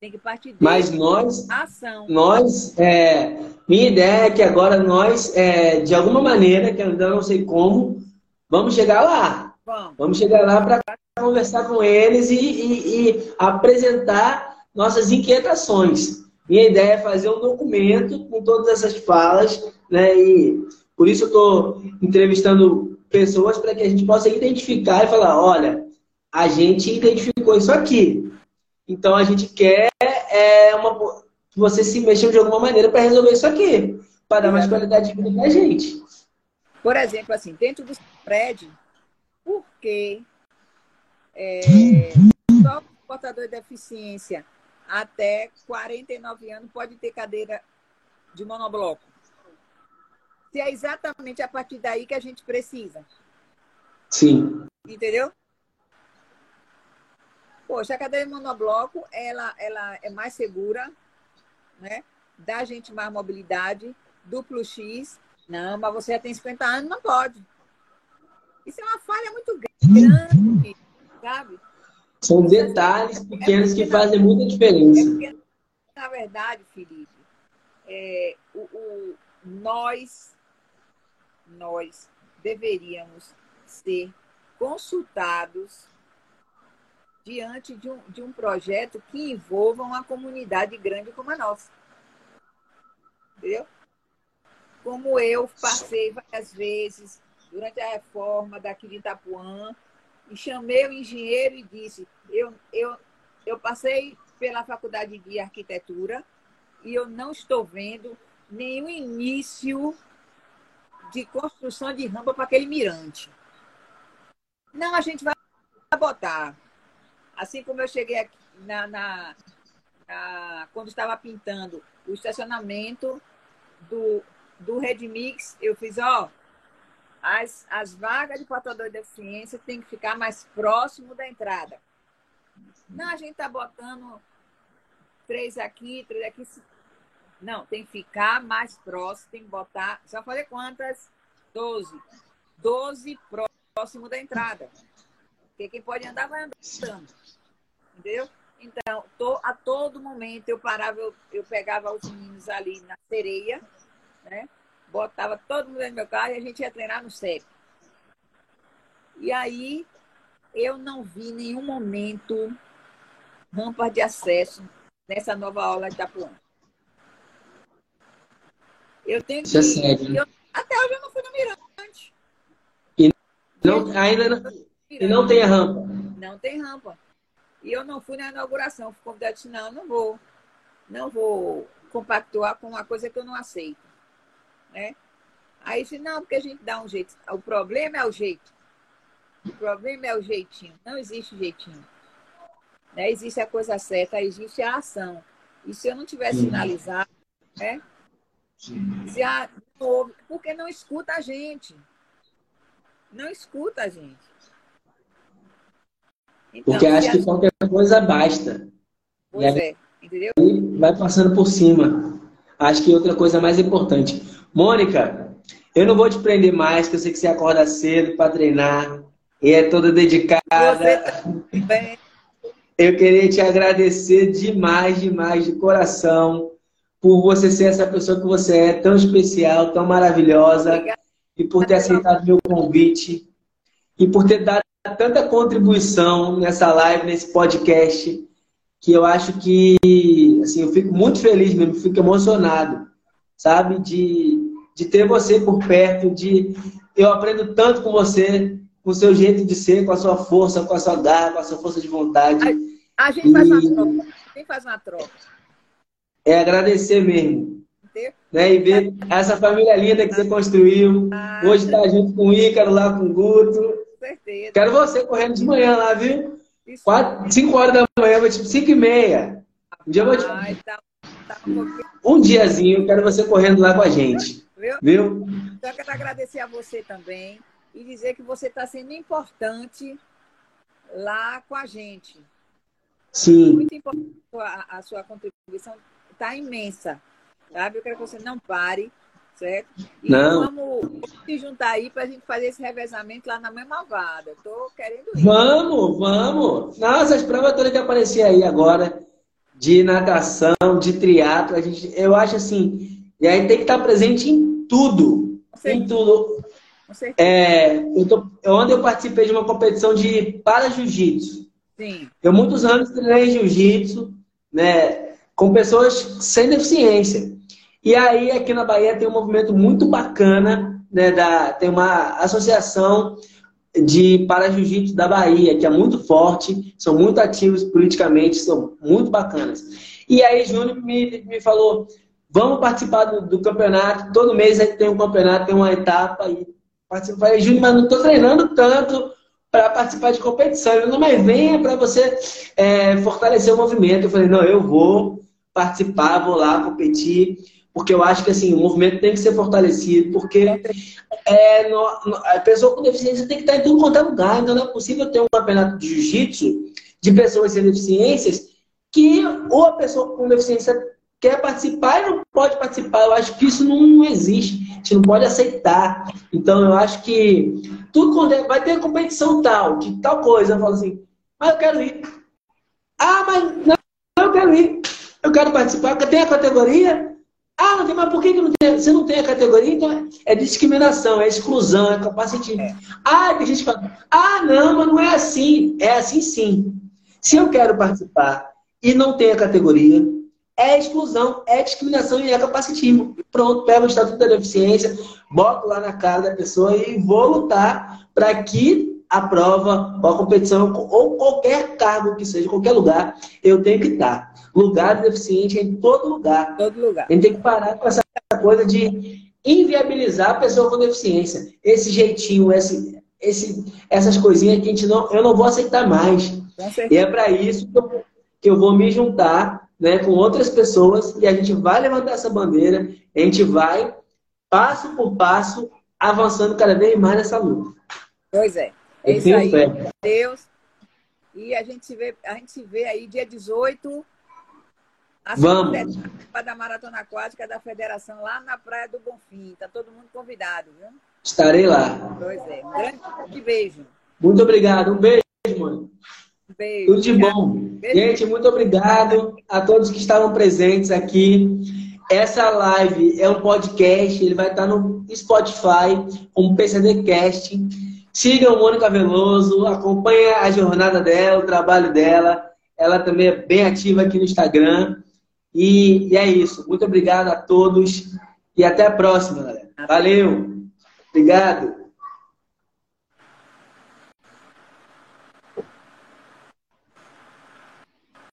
tem que partir de Mas nós, ação. nós, é, minha ideia é que agora nós, é, de alguma maneira, que eu ainda não sei como, vamos chegar lá. Vamos, vamos chegar lá para conversar com eles e, e, e, apresentar nossas inquietações. Minha ideia é fazer um documento com todas essas falas, né? E por isso eu estou entrevistando pessoas para que a gente possa identificar e falar, olha, a gente identificou isso aqui. Então a gente quer é, uma, que você se mexa de alguma maneira para resolver isso aqui, para dar mais qualidade de vida para a gente. Por exemplo, assim, dentro do prédio, por que é, só o portador de deficiência até 49 anos pode ter cadeira de monobloco? Se é exatamente a partir daí que a gente precisa. Sim. Entendeu? Poxa, a cadeira de monobloco, ela, ela é mais segura, né? Dá a gente mais mobilidade, duplo X. Não, mas você já tem 50 anos, não pode. Isso é uma falha muito grande, sabe? São detalhes pequenos é que fazem muita diferença. É porque, na verdade, Felipe, é, o, o, nós, nós deveríamos ser consultados diante de um, de um projeto que envolva uma comunidade grande como a nossa. Entendeu? Como eu passei várias vezes durante a reforma daqui de Itapuã e chamei o engenheiro e disse: eu, eu, eu passei pela faculdade de arquitetura e eu não estou vendo nenhum início de construção de rampa para aquele mirante. Não, a gente vai botar. Assim como eu cheguei aqui na, na, na quando estava pintando o estacionamento do, do Redmix, eu fiz, ó, as, as vagas de portador de deficiência tem que ficar mais próximo da entrada. Não, a gente tá botando três aqui, três aqui. Não, tem que ficar mais próximo, tem que botar. Já falei quantas? Doze. Doze próximo da entrada. Porque quem pode andar, vai andando. Entendeu? Então, tô, a todo momento eu parava, eu, eu pegava os meninos ali na sereia, né? Botava todo mundo no meu carro e a gente ia treinar no CEP. E aí eu não vi nenhum momento rampa de acesso nessa nova aula de Itapuã. Eu tenho que. É sério. Eu, até hoje eu não fui no Mirante. E não, ainda não, e não tem rampa. Não tem rampa. E eu não fui na inauguração. Fui convidada e disse, não, não vou. Não vou compactuar com uma coisa que eu não aceito. Né? Aí disse, não, porque a gente dá um jeito. O problema é o jeito. O problema é o jeitinho. Não existe jeitinho. Né? Existe a coisa certa, existe a ação. E se eu não tiver sinalizado, né? Se a, porque não escuta a gente. Não escuta a gente. Então, Porque acho que qualquer coisa basta. Pois é, entendeu? vai passando por cima. Acho que outra coisa mais importante. Mônica, eu não vou te prender mais, que eu sei que você acorda cedo para treinar e é toda dedicada. Você também. Eu queria te agradecer demais, demais, de coração, por você ser essa pessoa que você é, tão especial, tão maravilhosa, Obrigada. e por ter aceitado meu convite, e por ter dado tanta contribuição nessa live, nesse podcast. que eu acho que, assim, eu fico muito feliz mesmo, fico emocionado, sabe? De, de ter você por perto, de eu aprendo tanto com você, com o seu jeito de ser, com a sua força, com a sua garra, com a sua força de vontade. A, a gente e... faz uma troca. A gente faz uma troca. É agradecer mesmo. Né? E ver essa família linda que você construiu. Ah, Hoje está junto com o Ícaro, lá com o Guto. Com certeza. Quero você correndo de manhã lá, viu? Quatro, cinco horas da manhã, tipo cinco e meia. Um dia eu vou te... Ai, tá, tá um, diazinho, quero você correndo lá com a gente. Viu? Viu? Então, eu quero agradecer a você também e dizer que você está sendo importante lá com a gente. Sim. Muito importante a, a sua contribuição, está imensa. Sabe? Eu quero que você não pare, certo? E não. vamos se juntar aí para a gente fazer esse revezamento lá na mesma vada. Estou querendo ir. Vamos, vamos. Nossa, as provas todas que aparecer aí agora, de natação, de triatlo, a gente, eu acho assim, e aí tem que estar presente em tudo. Em tudo. É, eu tô, onde eu participei de uma competição de para jiu-jitsu. Sim. Eu muitos anos treinei jiu-jitsu, né, com pessoas sem deficiência. E aí aqui na Bahia tem um movimento muito bacana, né, da, tem uma associação de para jiu-jitsu da Bahia, que é muito forte, são muito ativos politicamente, são muito bacanas. E aí Júnior me, me falou, vamos participar do, do campeonato, todo mês tem um campeonato, tem uma etapa, e participa. Falei, Júnior, mas não estou treinando tanto para participar de competição. Ele não, mas venha para você é, fortalecer o movimento. Eu falei, não, eu vou participar, vou lá competir, porque eu acho que assim, o movimento tem que ser fortalecido, porque é, no, no, a pessoa com deficiência tem que estar em tudo quanto é lugar, então não é possível ter um campeonato de jiu-jitsu de pessoas sem deficiências que ou a pessoa com deficiência quer participar e não pode participar. Eu acho que isso não existe. A gente não pode aceitar. Então, eu acho que tudo é, vai ter competição tal, de tal coisa. Eu falo assim, mas eu quero ir. Ah, mas não, eu quero ir. Eu quero participar. Tem a categoria? Ah, mas por que, que não tem? você não tem a categoria? Então é discriminação, é exclusão, é capacitismo. É. Ah, tem gente que fala, ah, não, mas não é assim. É assim sim. Se eu quero participar e não tem a categoria, é exclusão, é discriminação e é capacitismo. Pronto, pego o Estatuto da Deficiência, boto lá na cara da pessoa e vou lutar para que a prova, ou a competição, ou qualquer cargo que seja, qualquer lugar, eu tenho que estar. Lugar de deficiente é em todo lugar. Todo lugar. A gente tem que parar com essa coisa de inviabilizar a pessoa com deficiência. Esse jeitinho, esse, esse, essas coisinhas que a gente não, eu não vou aceitar mais. E é para isso que eu, que eu vou me juntar né, com outras pessoas e a gente vai levantar essa bandeira, a gente vai, passo por passo, avançando cada vez mais nessa luta. Pois é. É isso aí. Fé. Deus. E a gente vê, a gente se vê aí dia 18. A Vamos. da Maratona Aquática da Federação lá na Praia do Bonfim. Tá todo mundo convidado, viu? Estarei lá. Pois é. Um grande beijo. Muito obrigado. Um beijo, mano. Beijo. Tudo de bom. Beijo. Gente, muito obrigado a todos que estavam presentes aqui. Essa live é um podcast, ele vai estar no Spotify, como PCD Cast. Sigam Mônica Veloso, acompanhe a jornada dela, o trabalho dela. Ela também é bem ativa aqui no Instagram. E, e é isso. Muito obrigado a todos e até a próxima, galera. Valeu. Obrigado.